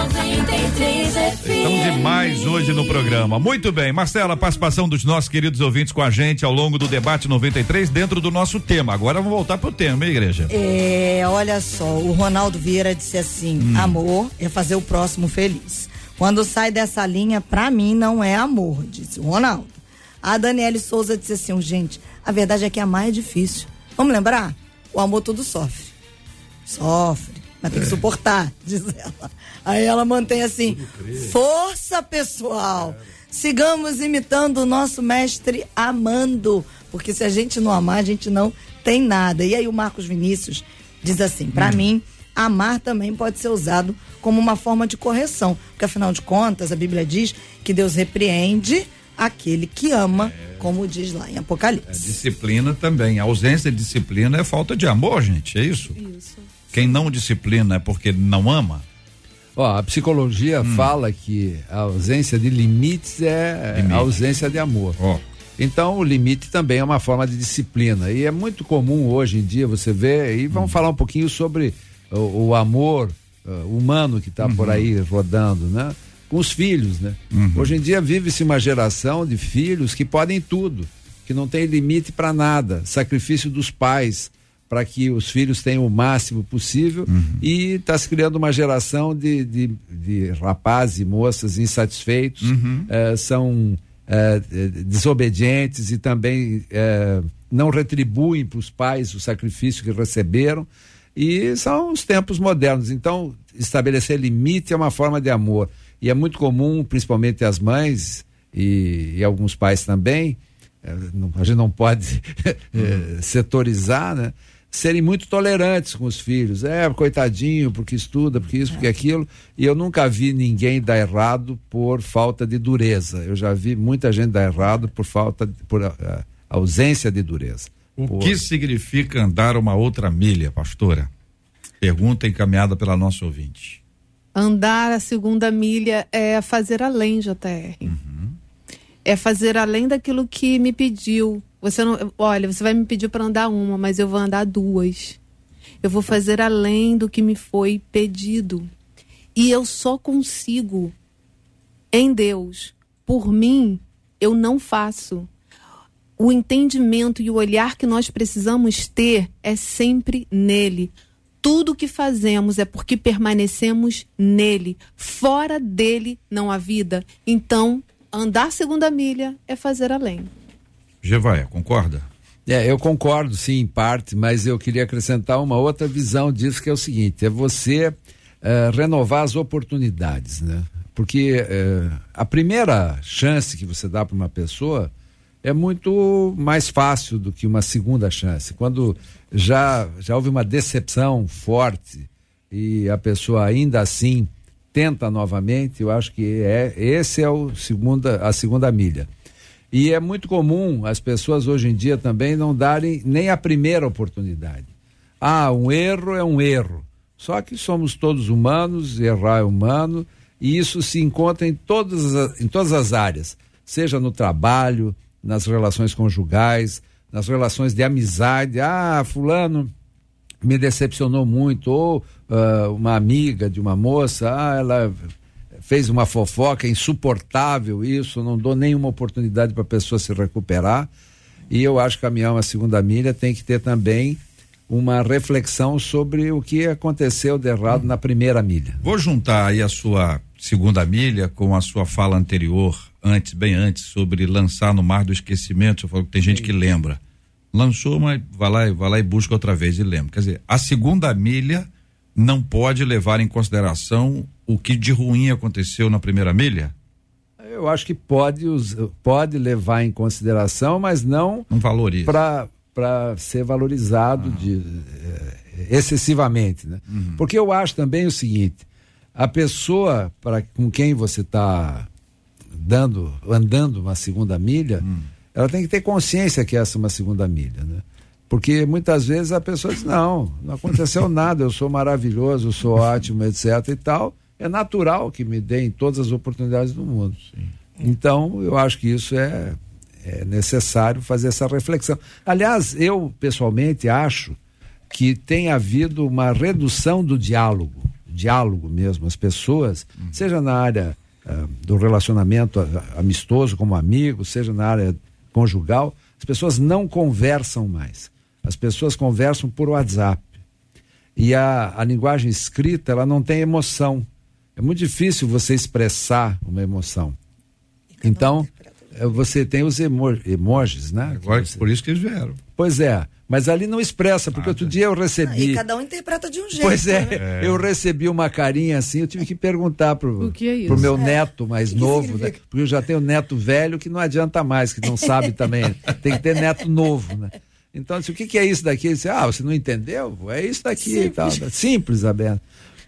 Estão demais hoje no programa. Muito bem, Marcela, participação dos nossos queridos ouvintes com a gente ao longo do debate 93 dentro do nosso tema. Agora vamos voltar pro tema, hein, igreja? É, olha só, o Ronaldo Vieira disse assim: hum. amor é fazer o próximo feliz. Quando sai dessa linha, pra mim não é amor, disse o Ronaldo. A Daniele Souza disse assim, gente, a verdade é que amar é difícil. Vamos lembrar? O amor tudo sofre. Sofre, mas tem que suportar, <laughs> diz ela. Aí ela mantém assim: força pessoal. Sigamos imitando o nosso mestre amando, porque se a gente não amar, a gente não tem nada. E aí o Marcos Vinícius diz assim: para hum. mim, amar também pode ser usado como uma forma de correção, porque afinal de contas a Bíblia diz que Deus repreende aquele que ama, é. como diz lá em Apocalipse. É, disciplina também. A ausência de disciplina é falta de amor, gente. É isso? Isso. Quem não disciplina é porque não ama? Ó, a psicologia hum. fala que a ausência de limites é Limite. a ausência de amor. Oh. Então, o limite também é uma forma de disciplina. E é muito comum hoje em dia você ver, e vamos hum. falar um pouquinho sobre o, o amor uh, humano que está uhum. por aí rodando, né? Com os filhos, né? Uhum. Hoje em dia vive-se uma geração de filhos que podem tudo, que não tem limite para nada. Sacrifício dos pais para que os filhos tenham o máximo possível uhum. e está se criando uma geração de, de, de rapazes e moças insatisfeitos, uhum. eh, são eh, desobedientes e também eh, não retribuem para os pais o sacrifício que receberam. E são os tempos modernos. Então, estabelecer limite é uma forma de amor. E é muito comum, principalmente as mães e, e alguns pais também, é, não, a gente não pode é, <laughs> setorizar, né? Serem muito tolerantes com os filhos. É, coitadinho, porque estuda, porque isso, porque aquilo. E eu nunca vi ninguém dar errado por falta de dureza. Eu já vi muita gente dar errado por falta, de, por uh, ausência de dureza. O Pô. que significa andar uma outra milha, pastora? Pergunta encaminhada pela nossa ouvinte. Andar a segunda milha é fazer além, JR. Uhum. É fazer além daquilo que me pediu. Você não, olha, você vai me pedir para andar uma, mas eu vou andar duas. Eu vou fazer além do que me foi pedido. E eu só consigo em Deus. Por mim, eu não faço o entendimento e o olhar que nós precisamos ter é sempre nele. Tudo que fazemos é porque permanecemos nele. Fora dele não há vida. Então, andar segunda milha é fazer além. Gevaia, concorda? É, eu concordo sim, em parte, mas eu queria acrescentar uma outra visão disso, que é o seguinte: é você é, renovar as oportunidades, né? Porque é, a primeira chance que você dá para uma pessoa é muito mais fácil do que uma segunda chance. Quando já, já houve uma decepção forte e a pessoa ainda assim tenta novamente, eu acho que é esse é o segunda, a segunda milha. E é muito comum as pessoas hoje em dia também não darem nem a primeira oportunidade. Ah, um erro é um erro. Só que somos todos humanos, errar é humano, e isso se encontra em todas as, em todas as áreas, seja no trabalho, nas relações conjugais, nas relações de amizade. Ah, fulano me decepcionou muito, ou uh, uma amiga de uma moça, ah, ela fez uma fofoca, é insuportável isso, não dou nenhuma oportunidade para a pessoa se recuperar. E eu acho que caminhar uma segunda milha tem que ter também uma reflexão sobre o que aconteceu de errado hum. na primeira milha. Vou juntar aí a sua segunda milha com a sua fala anterior antes, bem antes, sobre lançar no mar do esquecimento. Você falou que tem gente que lembra. Lançou, mas vai lá, vai lá e busca outra vez e lembra. Quer dizer, a segunda milha não pode levar em consideração o que de ruim aconteceu na primeira milha? Eu acho que pode, pode levar em consideração, mas não. Não valoriza. Para ser valorizado ah. de, eh, excessivamente. Né? Uhum. Porque eu acho também o seguinte: a pessoa para com quem você está dando, andando uma segunda milha, hum. ela tem que ter consciência que essa é uma segunda milha, né? Porque muitas vezes a pessoa diz, não, não aconteceu <laughs> nada, eu sou maravilhoso, eu sou <laughs> ótimo, etc e tal. É natural que me deem todas as oportunidades do mundo. Sim. Então, eu acho que isso é, é necessário fazer essa reflexão. Aliás, eu pessoalmente acho que tem havido uma redução do diálogo, diálogo mesmo, as pessoas, hum. seja na área eh, do relacionamento amistoso como amigo, seja na área conjugal, as pessoas não conversam mais. As pessoas conversam por WhatsApp. E a, a linguagem escrita, ela não tem emoção. É muito difícil você expressar uma emoção. Então, é, você tem os emo emojis, né? Agora, você... por isso que eles vieram. Pois é. Mas ali não expressa, porque ah, outro dia eu recebi. e cada um interpreta de um jeito. Pois é, né? eu recebi uma carinha assim, eu tive que perguntar pro, é pro meu é. neto mais novo, né? Porque eu já tenho neto velho que não adianta mais, que não <laughs> sabe também. Tem que ter neto novo, né? Então, disse, o que, que é isso daqui? Ele disse, ah, você não entendeu? É isso daqui Simples. e tal. Simples, Aberto.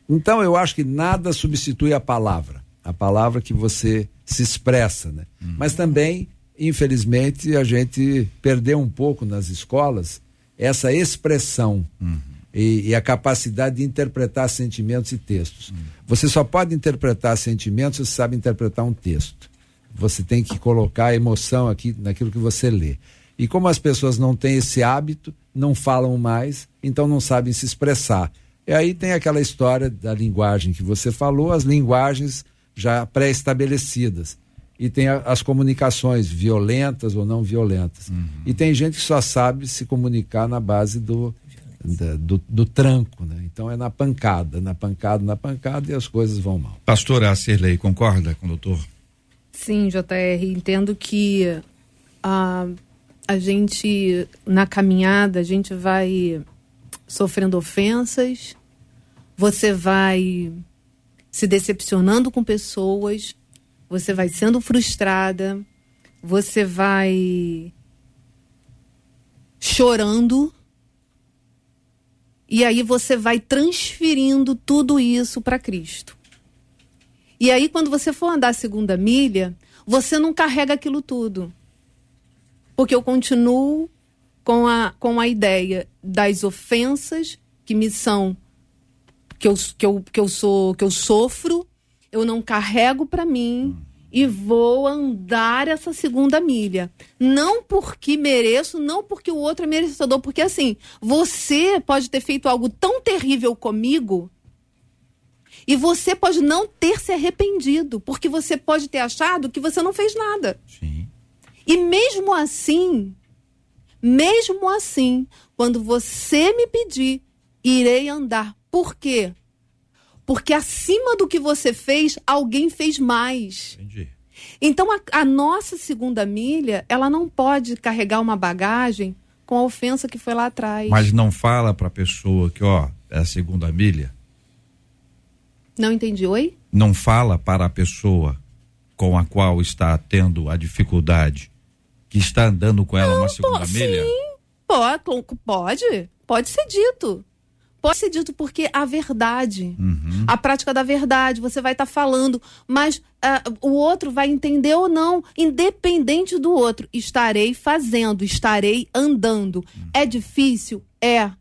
Então, eu acho que nada substitui a palavra. A palavra que você se expressa, né? Uhum. Mas também, infelizmente, a gente perdeu um pouco nas escolas essa expressão uhum. e, e, a capacidade de interpretar sentimentos e textos. Uhum. Você só pode interpretar sentimentos se sabe interpretar um texto. Você tem que colocar emoção aqui naquilo que você lê. E como as pessoas não têm esse hábito, não falam mais, então não sabem se expressar. E aí tem aquela história da linguagem que você falou, as linguagens já pré-estabelecidas e tem a, as comunicações violentas ou não violentas. Uhum. E tem gente que só sabe se comunicar na base do, da, do, do, tranco, né? Então é na pancada, na pancada, na pancada e as coisas vão mal. Pastora Cirlei, concorda com o doutor? Sim, JR, entendo que a, a gente, na caminhada, a gente vai sofrendo ofensas, você vai se decepcionando com pessoas, você vai sendo frustrada, você vai chorando. E aí você vai transferindo tudo isso para Cristo. E aí quando você for andar a segunda milha, você não carrega aquilo tudo. Porque eu continuo com a, com a ideia das ofensas que me são que eu, que eu, que eu sou que eu sofro eu não carrego para mim e vou andar essa segunda milha. Não porque mereço, não porque o outro é merecedor, porque assim, você pode ter feito algo tão terrível comigo e você pode não ter se arrependido, porque você pode ter achado que você não fez nada. Sim. E mesmo assim, mesmo assim, quando você me pedir, irei andar. Por quê? Porque acima do que você fez, alguém fez mais. Entendi. Então a, a nossa segunda milha, ela não pode carregar uma bagagem com a ofensa que foi lá atrás. Mas não fala para a pessoa que, ó, é a segunda milha. Não entendi, oi? Não fala para a pessoa com a qual está tendo a dificuldade que está andando com ela não, uma segunda pô, milha? Sim, pode, pode, pode ser dito pode ser dito porque a verdade, uhum. a prática da verdade, você vai estar tá falando, mas uh, o outro vai entender ou não, independente do outro. Estarei fazendo, estarei andando. Uhum. É difícil? É.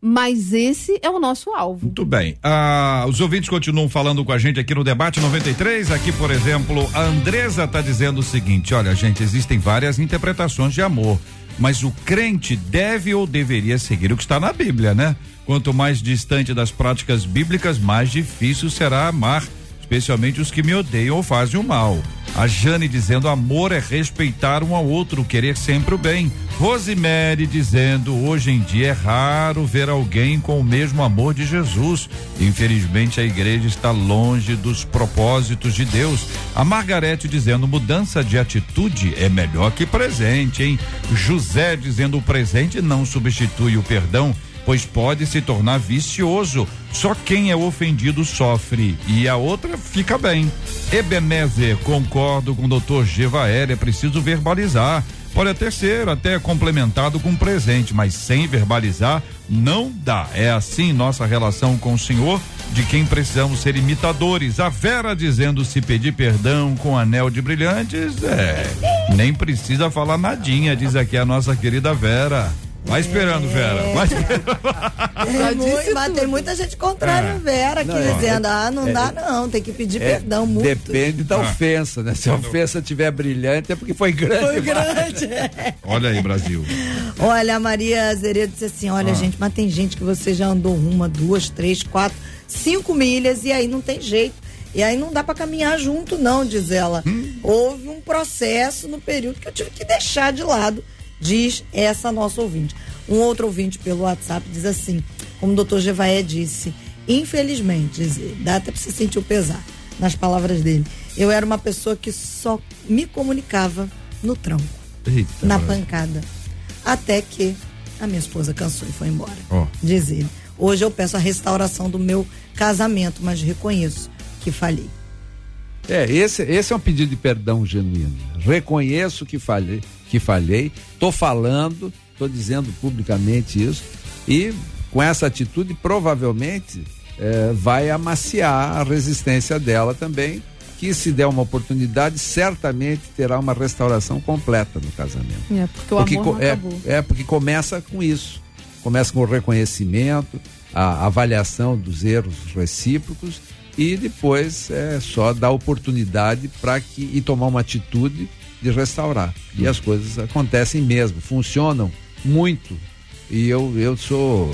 Mas esse é o nosso alvo. Muito bem. Ah, os ouvintes continuam falando com a gente aqui no Debate 93. Aqui, por exemplo, a Andresa está dizendo o seguinte: olha, gente, existem várias interpretações de amor, mas o crente deve ou deveria seguir o que está na Bíblia, né? Quanto mais distante das práticas bíblicas, mais difícil será amar, especialmente os que me odeiam ou fazem o mal. A Jane dizendo: amor é respeitar um ao outro, querer sempre o bem. Rosemary dizendo: hoje em dia é raro ver alguém com o mesmo amor de Jesus. Infelizmente a igreja está longe dos propósitos de Deus. A Margarete dizendo: mudança de atitude é melhor que presente, hein? José dizendo: o presente não substitui o perdão pois pode se tornar vicioso. Só quem é ofendido sofre e a outra fica bem. Ebenezer, concordo com o doutor Gevaer, é preciso verbalizar. Pode até ser até complementado com presente, mas sem verbalizar não dá. É assim nossa relação com o Senhor, de quem precisamos ser imitadores. A Vera dizendo se pedir perdão com anel de brilhantes, é, nem precisa falar nadinha, diz aqui a nossa querida Vera. Vai esperando, é. Vera. Vai esperando. Tem mas tem muita gente contrária é. Vera aqui não, dizendo: ah, não é, dá não, tem que pedir é, perdão muito. Depende da ah. ofensa, né? Se a ofensa estiver brilhante é porque foi grande. Foi grande. É. Olha aí, Brasil. Olha, a Maria Zeredo disse assim: olha, ah. gente, mas tem gente que você já andou uma, duas, três, quatro, cinco milhas e aí não tem jeito. E aí não dá para caminhar junto, não, diz ela. Hum. Houve um processo no período que eu tive que deixar de lado diz essa nossa ouvinte. Um outro ouvinte pelo WhatsApp diz assim, como o doutor Gevaé disse, infelizmente, dá até para você sentir o pesar nas palavras dele. Eu era uma pessoa que só me comunicava no tranco, Eita, na pancada. Até que a minha esposa cansou e foi embora. Oh. Diz ele. Hoje eu peço a restauração do meu casamento, mas reconheço que falhei. É, esse, esse é um pedido de perdão genuíno. Reconheço que falhei, que falhei, tô falando, tô dizendo publicamente isso e com essa atitude provavelmente é, vai amaciar a resistência dela também, que se der uma oportunidade certamente terá uma restauração completa no casamento. É porque o porque, amor é, é porque começa com isso, começa com o reconhecimento, a avaliação dos erros recíprocos e depois é só dar oportunidade para que e tomar uma atitude de restaurar. E as coisas acontecem mesmo, funcionam muito. E eu, eu sou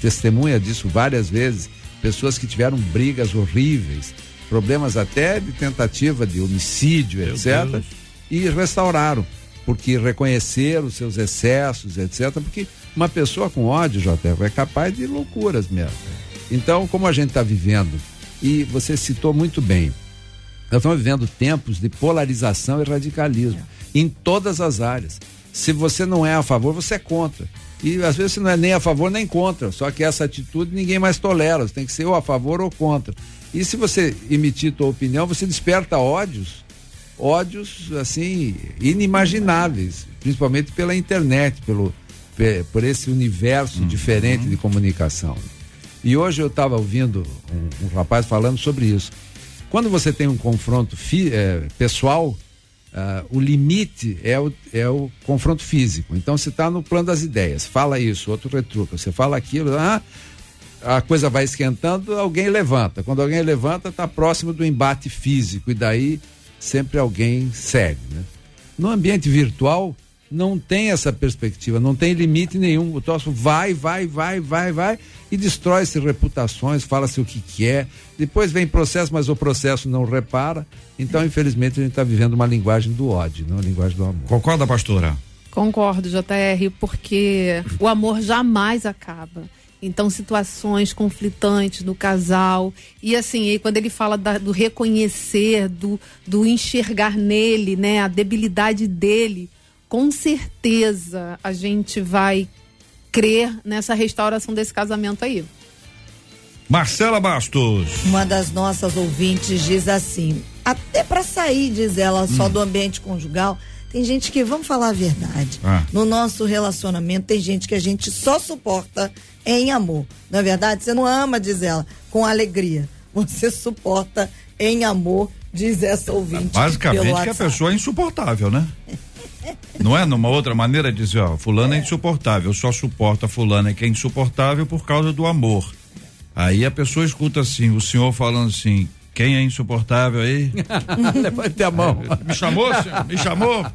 testemunha disso várias vezes. Pessoas que tiveram brigas horríveis, problemas até de tentativa de homicídio, Meu etc. Deus. E restauraram, porque reconheceram os seus excessos, etc. Porque uma pessoa com ódio, JR, é capaz de loucuras mesmo. Então, como a gente está vivendo, e você citou muito bem, nós estamos vivendo tempos de polarização e radicalismo é. em todas as áreas. Se você não é a favor, você é contra. E às vezes você não é nem a favor nem contra. Só que essa atitude ninguém mais tolera. Você tem que ser ou a favor ou contra. E se você emitir sua opinião, você desperta ódios, ódios assim inimagináveis, principalmente pela internet, pelo por esse universo uhum. diferente de comunicação. E hoje eu estava ouvindo um, um, rapaz falando sobre isso. Quando você tem um confronto fi, é, pessoal, uh, o limite é o, é o confronto físico. Então você está no plano das ideias, fala isso, outro retruca, você fala aquilo, ah, a coisa vai esquentando, alguém levanta. Quando alguém levanta, está próximo do embate físico e daí sempre alguém segue. Né? No ambiente virtual, não tem essa perspectiva, não tem limite nenhum. O troço vai, vai, vai, vai, vai e destrói-se reputações, fala-se o que quer. Depois vem processo, mas o processo não repara. Então, infelizmente, a gente está vivendo uma linguagem do ódio, não a linguagem do amor. Concorda, pastora? Concordo, JR, porque o amor jamais acaba. Então, situações conflitantes no casal. E assim, e quando ele fala da, do reconhecer, do, do enxergar nele, né, a debilidade dele, com certeza a gente vai crer nessa restauração desse casamento aí. Marcela Bastos. Uma das nossas ouvintes diz assim: até para sair, diz ela, só hum. do ambiente conjugal, tem gente que, vamos falar a verdade, ah. no nosso relacionamento tem gente que a gente só suporta em amor. Na é verdade, você não ama, diz ela, com alegria. Você suporta em amor, diz essa ouvinte. Basicamente que a pessoa é insuportável, né? <laughs> Não é? Numa outra maneira dizer, ó, fulano é. é insuportável, só suporta fulano que é insuportável por causa do amor. Aí a pessoa escuta assim, o senhor falando assim, quem é insuportável aí? <laughs> Levante a mão. É, me chamou, <laughs> senhor? Me chamou?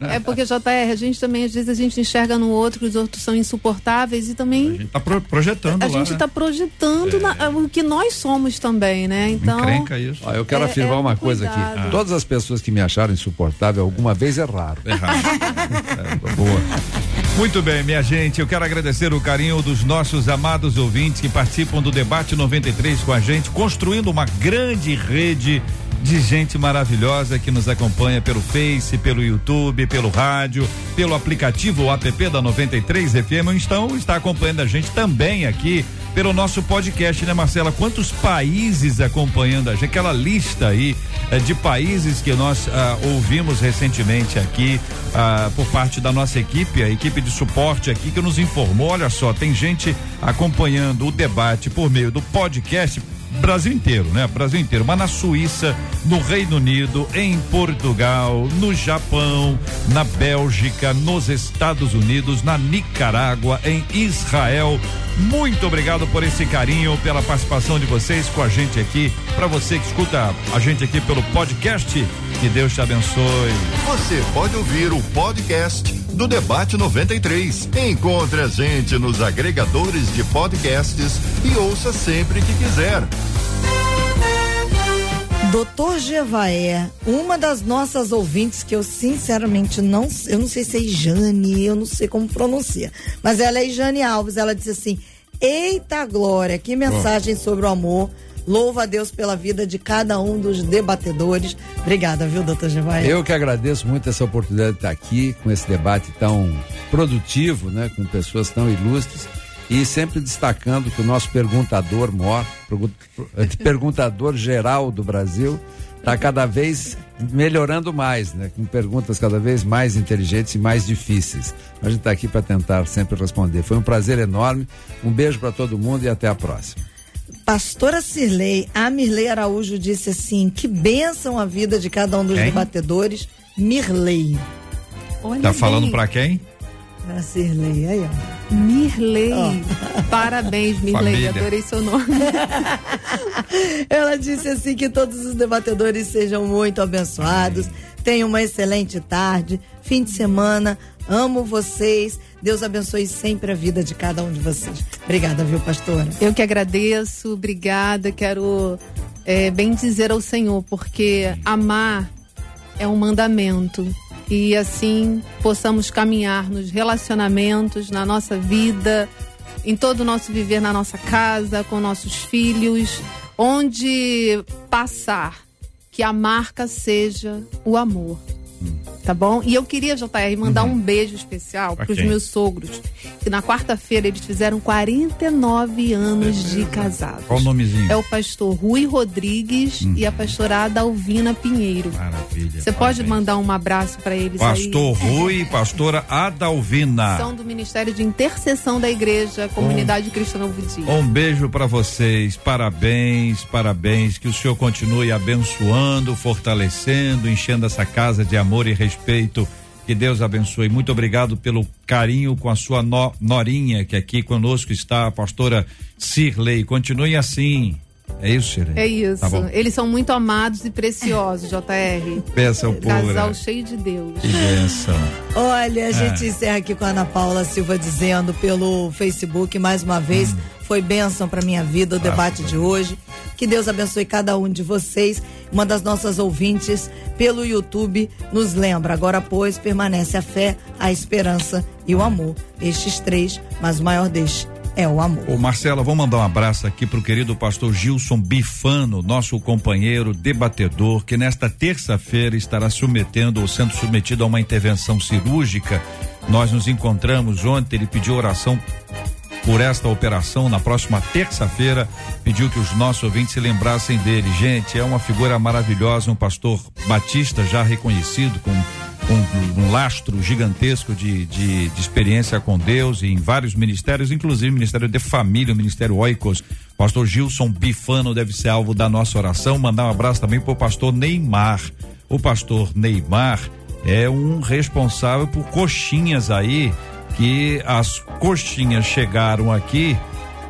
É porque, JR, a gente também, às vezes, a gente enxerga no outro que os outros são insuportáveis e também. A gente tá pro, projetando, A lá, gente está né? projetando é. na, o que nós somos também, né? Então. Encrenca isso. Ó, eu quero é, afirmar é uma coisa aqui. Ah. Todas as pessoas que me acharam insuportável alguma vez erraram. <laughs> Erraram. é, boa. Muito bem, minha gente, eu quero agradecer o carinho dos nossos amados ouvintes que participam do debate 93 com a gente, construindo uma grande rede de gente maravilhosa que nos acompanha pelo Face, pelo YouTube, pelo rádio, pelo aplicativo app da 93 FM. Então está acompanhando a gente também aqui pelo nosso podcast, né, Marcela? Quantos países acompanhando a gente? Aquela lista aí eh, de países que nós ah, ouvimos recentemente aqui ah, por parte da nossa equipe, a equipe de suporte aqui que nos informou. Olha só, tem gente acompanhando o debate por meio do podcast Brasil inteiro, né? Brasil inteiro, mas na Suíça, no Reino Unido, em Portugal, no Japão, na Bélgica, nos Estados Unidos, na Nicarágua, em Israel. Muito obrigado por esse carinho, pela participação de vocês com a gente aqui. Para você que escuta a gente aqui pelo podcast, que Deus te abençoe. Você pode ouvir o podcast do Debate 93. Encontre a gente nos agregadores de podcasts e ouça sempre que quiser. Doutor Gevaé, uma das nossas ouvintes que eu sinceramente não, eu não sei se é Jane, eu não sei como pronuncia, mas ela é Jane Alves, ela disse assim: "Eita glória, que mensagem sobre o amor. Louva a Deus pela vida de cada um dos debatedores. Obrigada, viu, doutor Givael? Eu que agradeço muito essa oportunidade de estar aqui com esse debate tão produtivo, né, com pessoas tão ilustres e sempre destacando que o nosso perguntador mor, <laughs> perguntador geral do Brasil, está cada vez melhorando mais, né? Com perguntas cada vez mais inteligentes e mais difíceis. A gente está aqui para tentar sempre responder. Foi um prazer enorme. Um beijo para todo mundo e até a próxima. Pastora Cirlei, a Mirlei Araújo disse assim: que bênção a vida de cada um dos quem? debatedores. Mirlei. Olha tá bem. falando para quem? Pra Cirlei, aí ó. Mirlei. Oh. <laughs> Parabéns, Mirlei, adorei seu nome. <laughs> Ela disse assim que todos os debatedores sejam muito abençoados. Tenham uma excelente tarde, fim de semana. Amo vocês. Deus abençoe sempre a vida de cada um de vocês. Obrigada, viu, pastora? Eu que agradeço, obrigada. Quero é, bem dizer ao Senhor, porque amar é um mandamento e assim possamos caminhar nos relacionamentos, na nossa vida, em todo o nosso viver na nossa casa, com nossos filhos, onde passar, que a marca seja o amor. Tá bom? E eu queria, JR, mandar uhum. um beijo especial para os meus sogros, que na quarta-feira eles fizeram 49 anos de casado. Qual o nomezinho? É o pastor Rui Rodrigues uhum. e a pastora Adalvina Pinheiro. Maravilha. Você pode mandar um abraço para eles Pastor aí? Rui e pastora Adalvina. São do Ministério de Intercessão da Igreja Comunidade um, Cristã Novo Dia. Um beijo para vocês. Parabéns, parabéns. Que o Senhor continue abençoando, fortalecendo, enchendo essa casa de amor e respeito respeito. Que Deus abençoe. Muito obrigado pelo carinho com a sua no, Norinha, que aqui conosco está, a pastora Cirlei. Continue assim. É isso, Shirley? É isso. Tá Eles são muito amados e preciosos, JR. Peça o Casal cheio de Deus. Que bênção. Olha, a gente é. encerra aqui com a Ana Paula Silva dizendo pelo Facebook mais uma vez. Hum. Foi bênção para minha vida o debate de hoje. Que Deus abençoe cada um de vocês. Uma das nossas ouvintes pelo YouTube nos lembra: agora, pois, permanece a fé, a esperança e o amor. Estes três, mas o maior destes é o amor. Ô Marcela, vou mandar um abraço aqui pro querido pastor Gilson Bifano, nosso companheiro debatedor, que nesta terça-feira estará submetendo ou sendo submetido a uma intervenção cirúrgica. Nós nos encontramos ontem, ele pediu oração por esta operação na próxima terça-feira. Pediu que os nossos ouvintes se lembrassem dele. Gente, é uma figura maravilhosa, um pastor batista já reconhecido, com, com um lastro gigantesco de, de, de, experiência com Deus em vários ministérios, inclusive Ministério de Família, Ministério Oicos. Pastor Gilson Bifano deve ser alvo da nossa oração. Mandar um abraço também para o pastor Neymar. O pastor Neymar é um responsável por coxinhas aí que as coxinhas chegaram aqui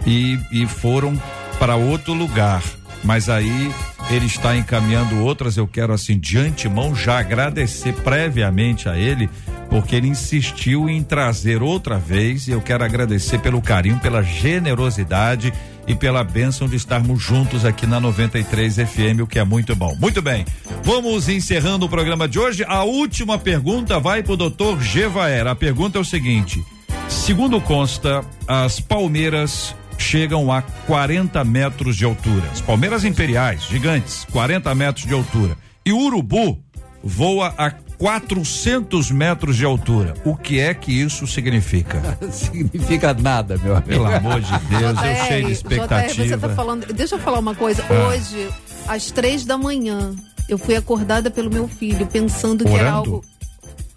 e, e foram para outro lugar. Mas aí ele está encaminhando outras. Eu quero, assim, de antemão, já agradecer previamente a ele, porque ele insistiu em trazer outra vez. E eu quero agradecer pelo carinho, pela generosidade e pela bênção de estarmos juntos aqui na 93 FM, o que é muito bom. Muito bem, vamos encerrando o programa de hoje. A última pergunta vai para o doutor Gevaer. A pergunta é o seguinte: segundo consta, as palmeiras chegam a 40 metros de altura. As palmeiras imperiais, gigantes, 40 metros de altura. E o urubu voa a 400 metros de altura. O que é que isso significa? <laughs> significa nada, meu amigo. Pelo amor de Deus, JR, eu cheio de expectativa. JR, você tá falando, deixa eu falar uma coisa. Ah. Hoje, às três da manhã, eu fui acordada pelo meu filho, pensando Orando? que era algo.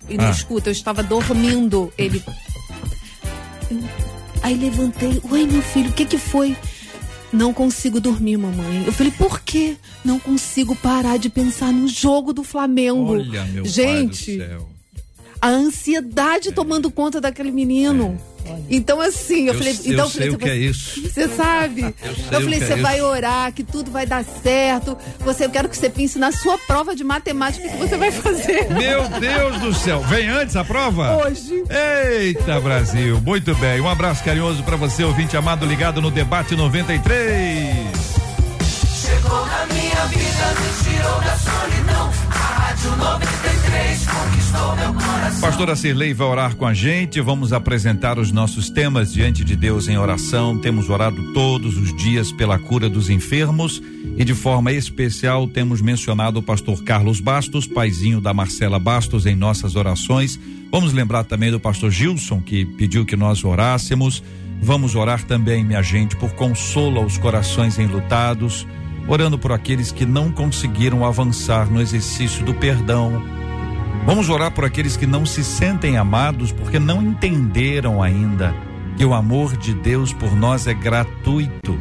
E ah. escuta, eu estava dormindo. Ele. <laughs> Aí levantei. Oi, meu filho, o que que foi? Não consigo dormir, mamãe. Eu falei, por quê? Não consigo parar de pensar no jogo do Flamengo. Olha, meu Gente, a ansiedade é. tomando conta daquele menino. É. Então, assim, eu, eu falei. Eu então, sei falei, o que é isso. Você sabe? Eu, eu falei, você é vai orar, que tudo vai dar certo. Você, eu quero que você pense na sua prova de matemática que você vai fazer. <laughs> Meu Deus do céu. Vem antes a prova? Hoje. Eita, Brasil. Muito bem. Um abraço carinhoso para você, ouvinte amado, ligado no Debate 93. Chegou na minha vida, me tirou da solidão. A Rádio 93 Pastora Cirlei vai orar com a gente. Vamos apresentar os nossos temas diante de Deus em oração. Temos orado todos os dias pela cura dos enfermos e de forma especial temos mencionado o pastor Carlos Bastos, paizinho da Marcela Bastos em nossas orações. Vamos lembrar também do pastor Gilson que pediu que nós orássemos. Vamos orar também, minha gente, por consolo aos corações enlutados, orando por aqueles que não conseguiram avançar no exercício do perdão. Vamos orar por aqueles que não se sentem amados porque não entenderam ainda que o amor de Deus por nós é gratuito,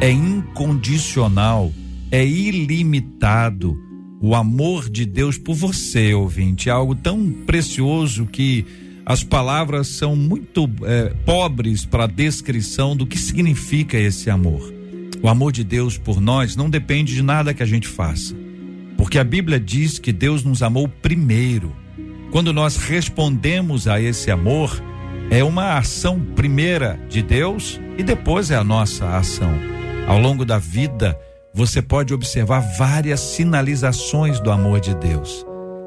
é incondicional, é ilimitado. O amor de Deus por você, ouvinte, é algo tão precioso que as palavras são muito é, pobres para a descrição do que significa esse amor. O amor de Deus por nós não depende de nada que a gente faça, porque a Bíblia diz que Deus nos amou primeiro. Quando nós respondemos a esse amor, é uma ação primeira de Deus e depois é a nossa ação. Ao longo da vida, você pode observar várias sinalizações do amor de Deus.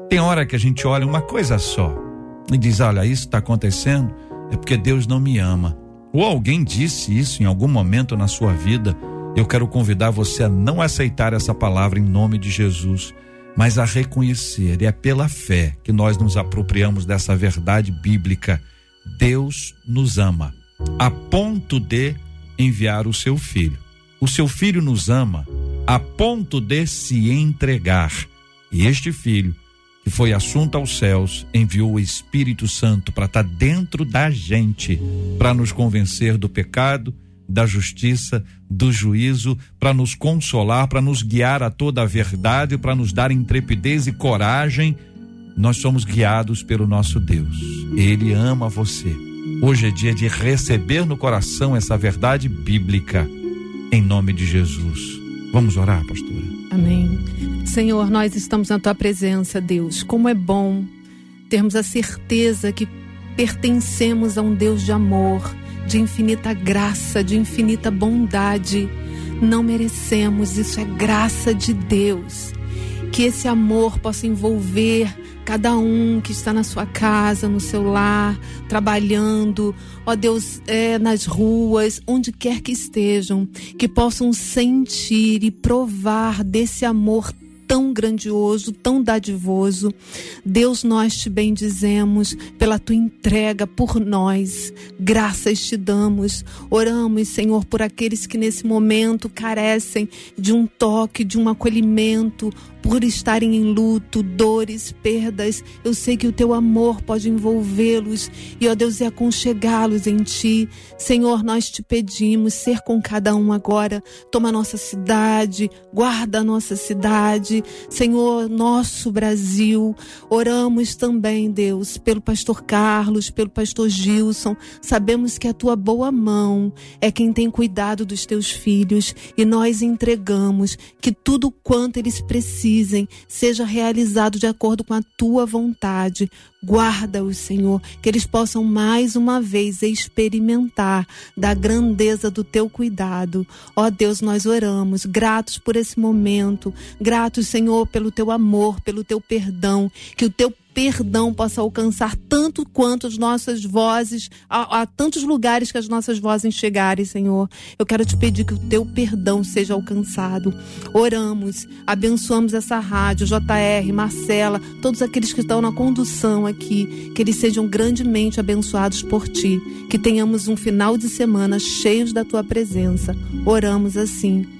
Tem hora que a gente olha uma coisa só e diz: Olha, isso está acontecendo é porque Deus não me ama. Ou alguém disse isso em algum momento na sua vida. Eu quero convidar você a não aceitar essa palavra em nome de Jesus, mas a reconhecer. E é pela fé que nós nos apropriamos dessa verdade bíblica. Deus nos ama a ponto de enviar o seu filho. O seu filho nos ama a ponto de se entregar. E este filho que foi assunto aos céus, enviou o Espírito Santo para estar tá dentro da gente, para nos convencer do pecado, da justiça, do juízo, para nos consolar, para nos guiar a toda a verdade, para nos dar intrepidez e coragem. Nós somos guiados pelo nosso Deus. Ele ama você. Hoje é dia de receber no coração essa verdade bíblica. Em nome de Jesus. Vamos orar, pastora. Amém. Senhor, nós estamos na tua presença, Deus. Como é bom termos a certeza que pertencemos a um Deus de amor, de infinita graça, de infinita bondade. Não merecemos, isso é graça de Deus. Que esse amor possa envolver cada um que está na sua casa, no seu lar, trabalhando, ó Deus, é, nas ruas, onde quer que estejam, que possam sentir e provar desse amor tão grandioso, tão dadivoso. Deus, nós te bendizemos pela tua entrega por nós. Graças te damos. Oramos, Senhor, por aqueles que nesse momento carecem de um toque, de um acolhimento, por estarem em luto, dores, perdas. Eu sei que o teu amor pode envolvê-los e, ó Deus, e aconchegá-los em ti. Senhor, nós te pedimos ser com cada um agora. Toma nossa cidade, guarda a nossa cidade. Senhor, nosso Brasil. Oramos também, Deus, pelo pastor Carlos, pelo pastor Gilson. Sabemos que a tua boa mão é quem tem cuidado dos teus filhos e nós entregamos que tudo quanto eles precisam precisem seja realizado de acordo com a tua vontade. Guarda-os, Senhor, que eles possam mais uma vez experimentar da grandeza do teu cuidado. Ó Deus, nós oramos, gratos por esse momento, gratos, Senhor, pelo teu amor, pelo teu perdão, que o teu perdão possa alcançar tanto quanto as nossas vozes, a, a, tantos lugares que as nossas vozes chegarem, Senhor. Eu quero te pedir que o teu perdão seja alcançado. Oramos, abençoamos essa rádio, JR, Marcela, todos aqueles que estão na condução aqui, que eles sejam grandemente abençoados por ti, que tenhamos um final de semana cheios da tua presença. Oramos assim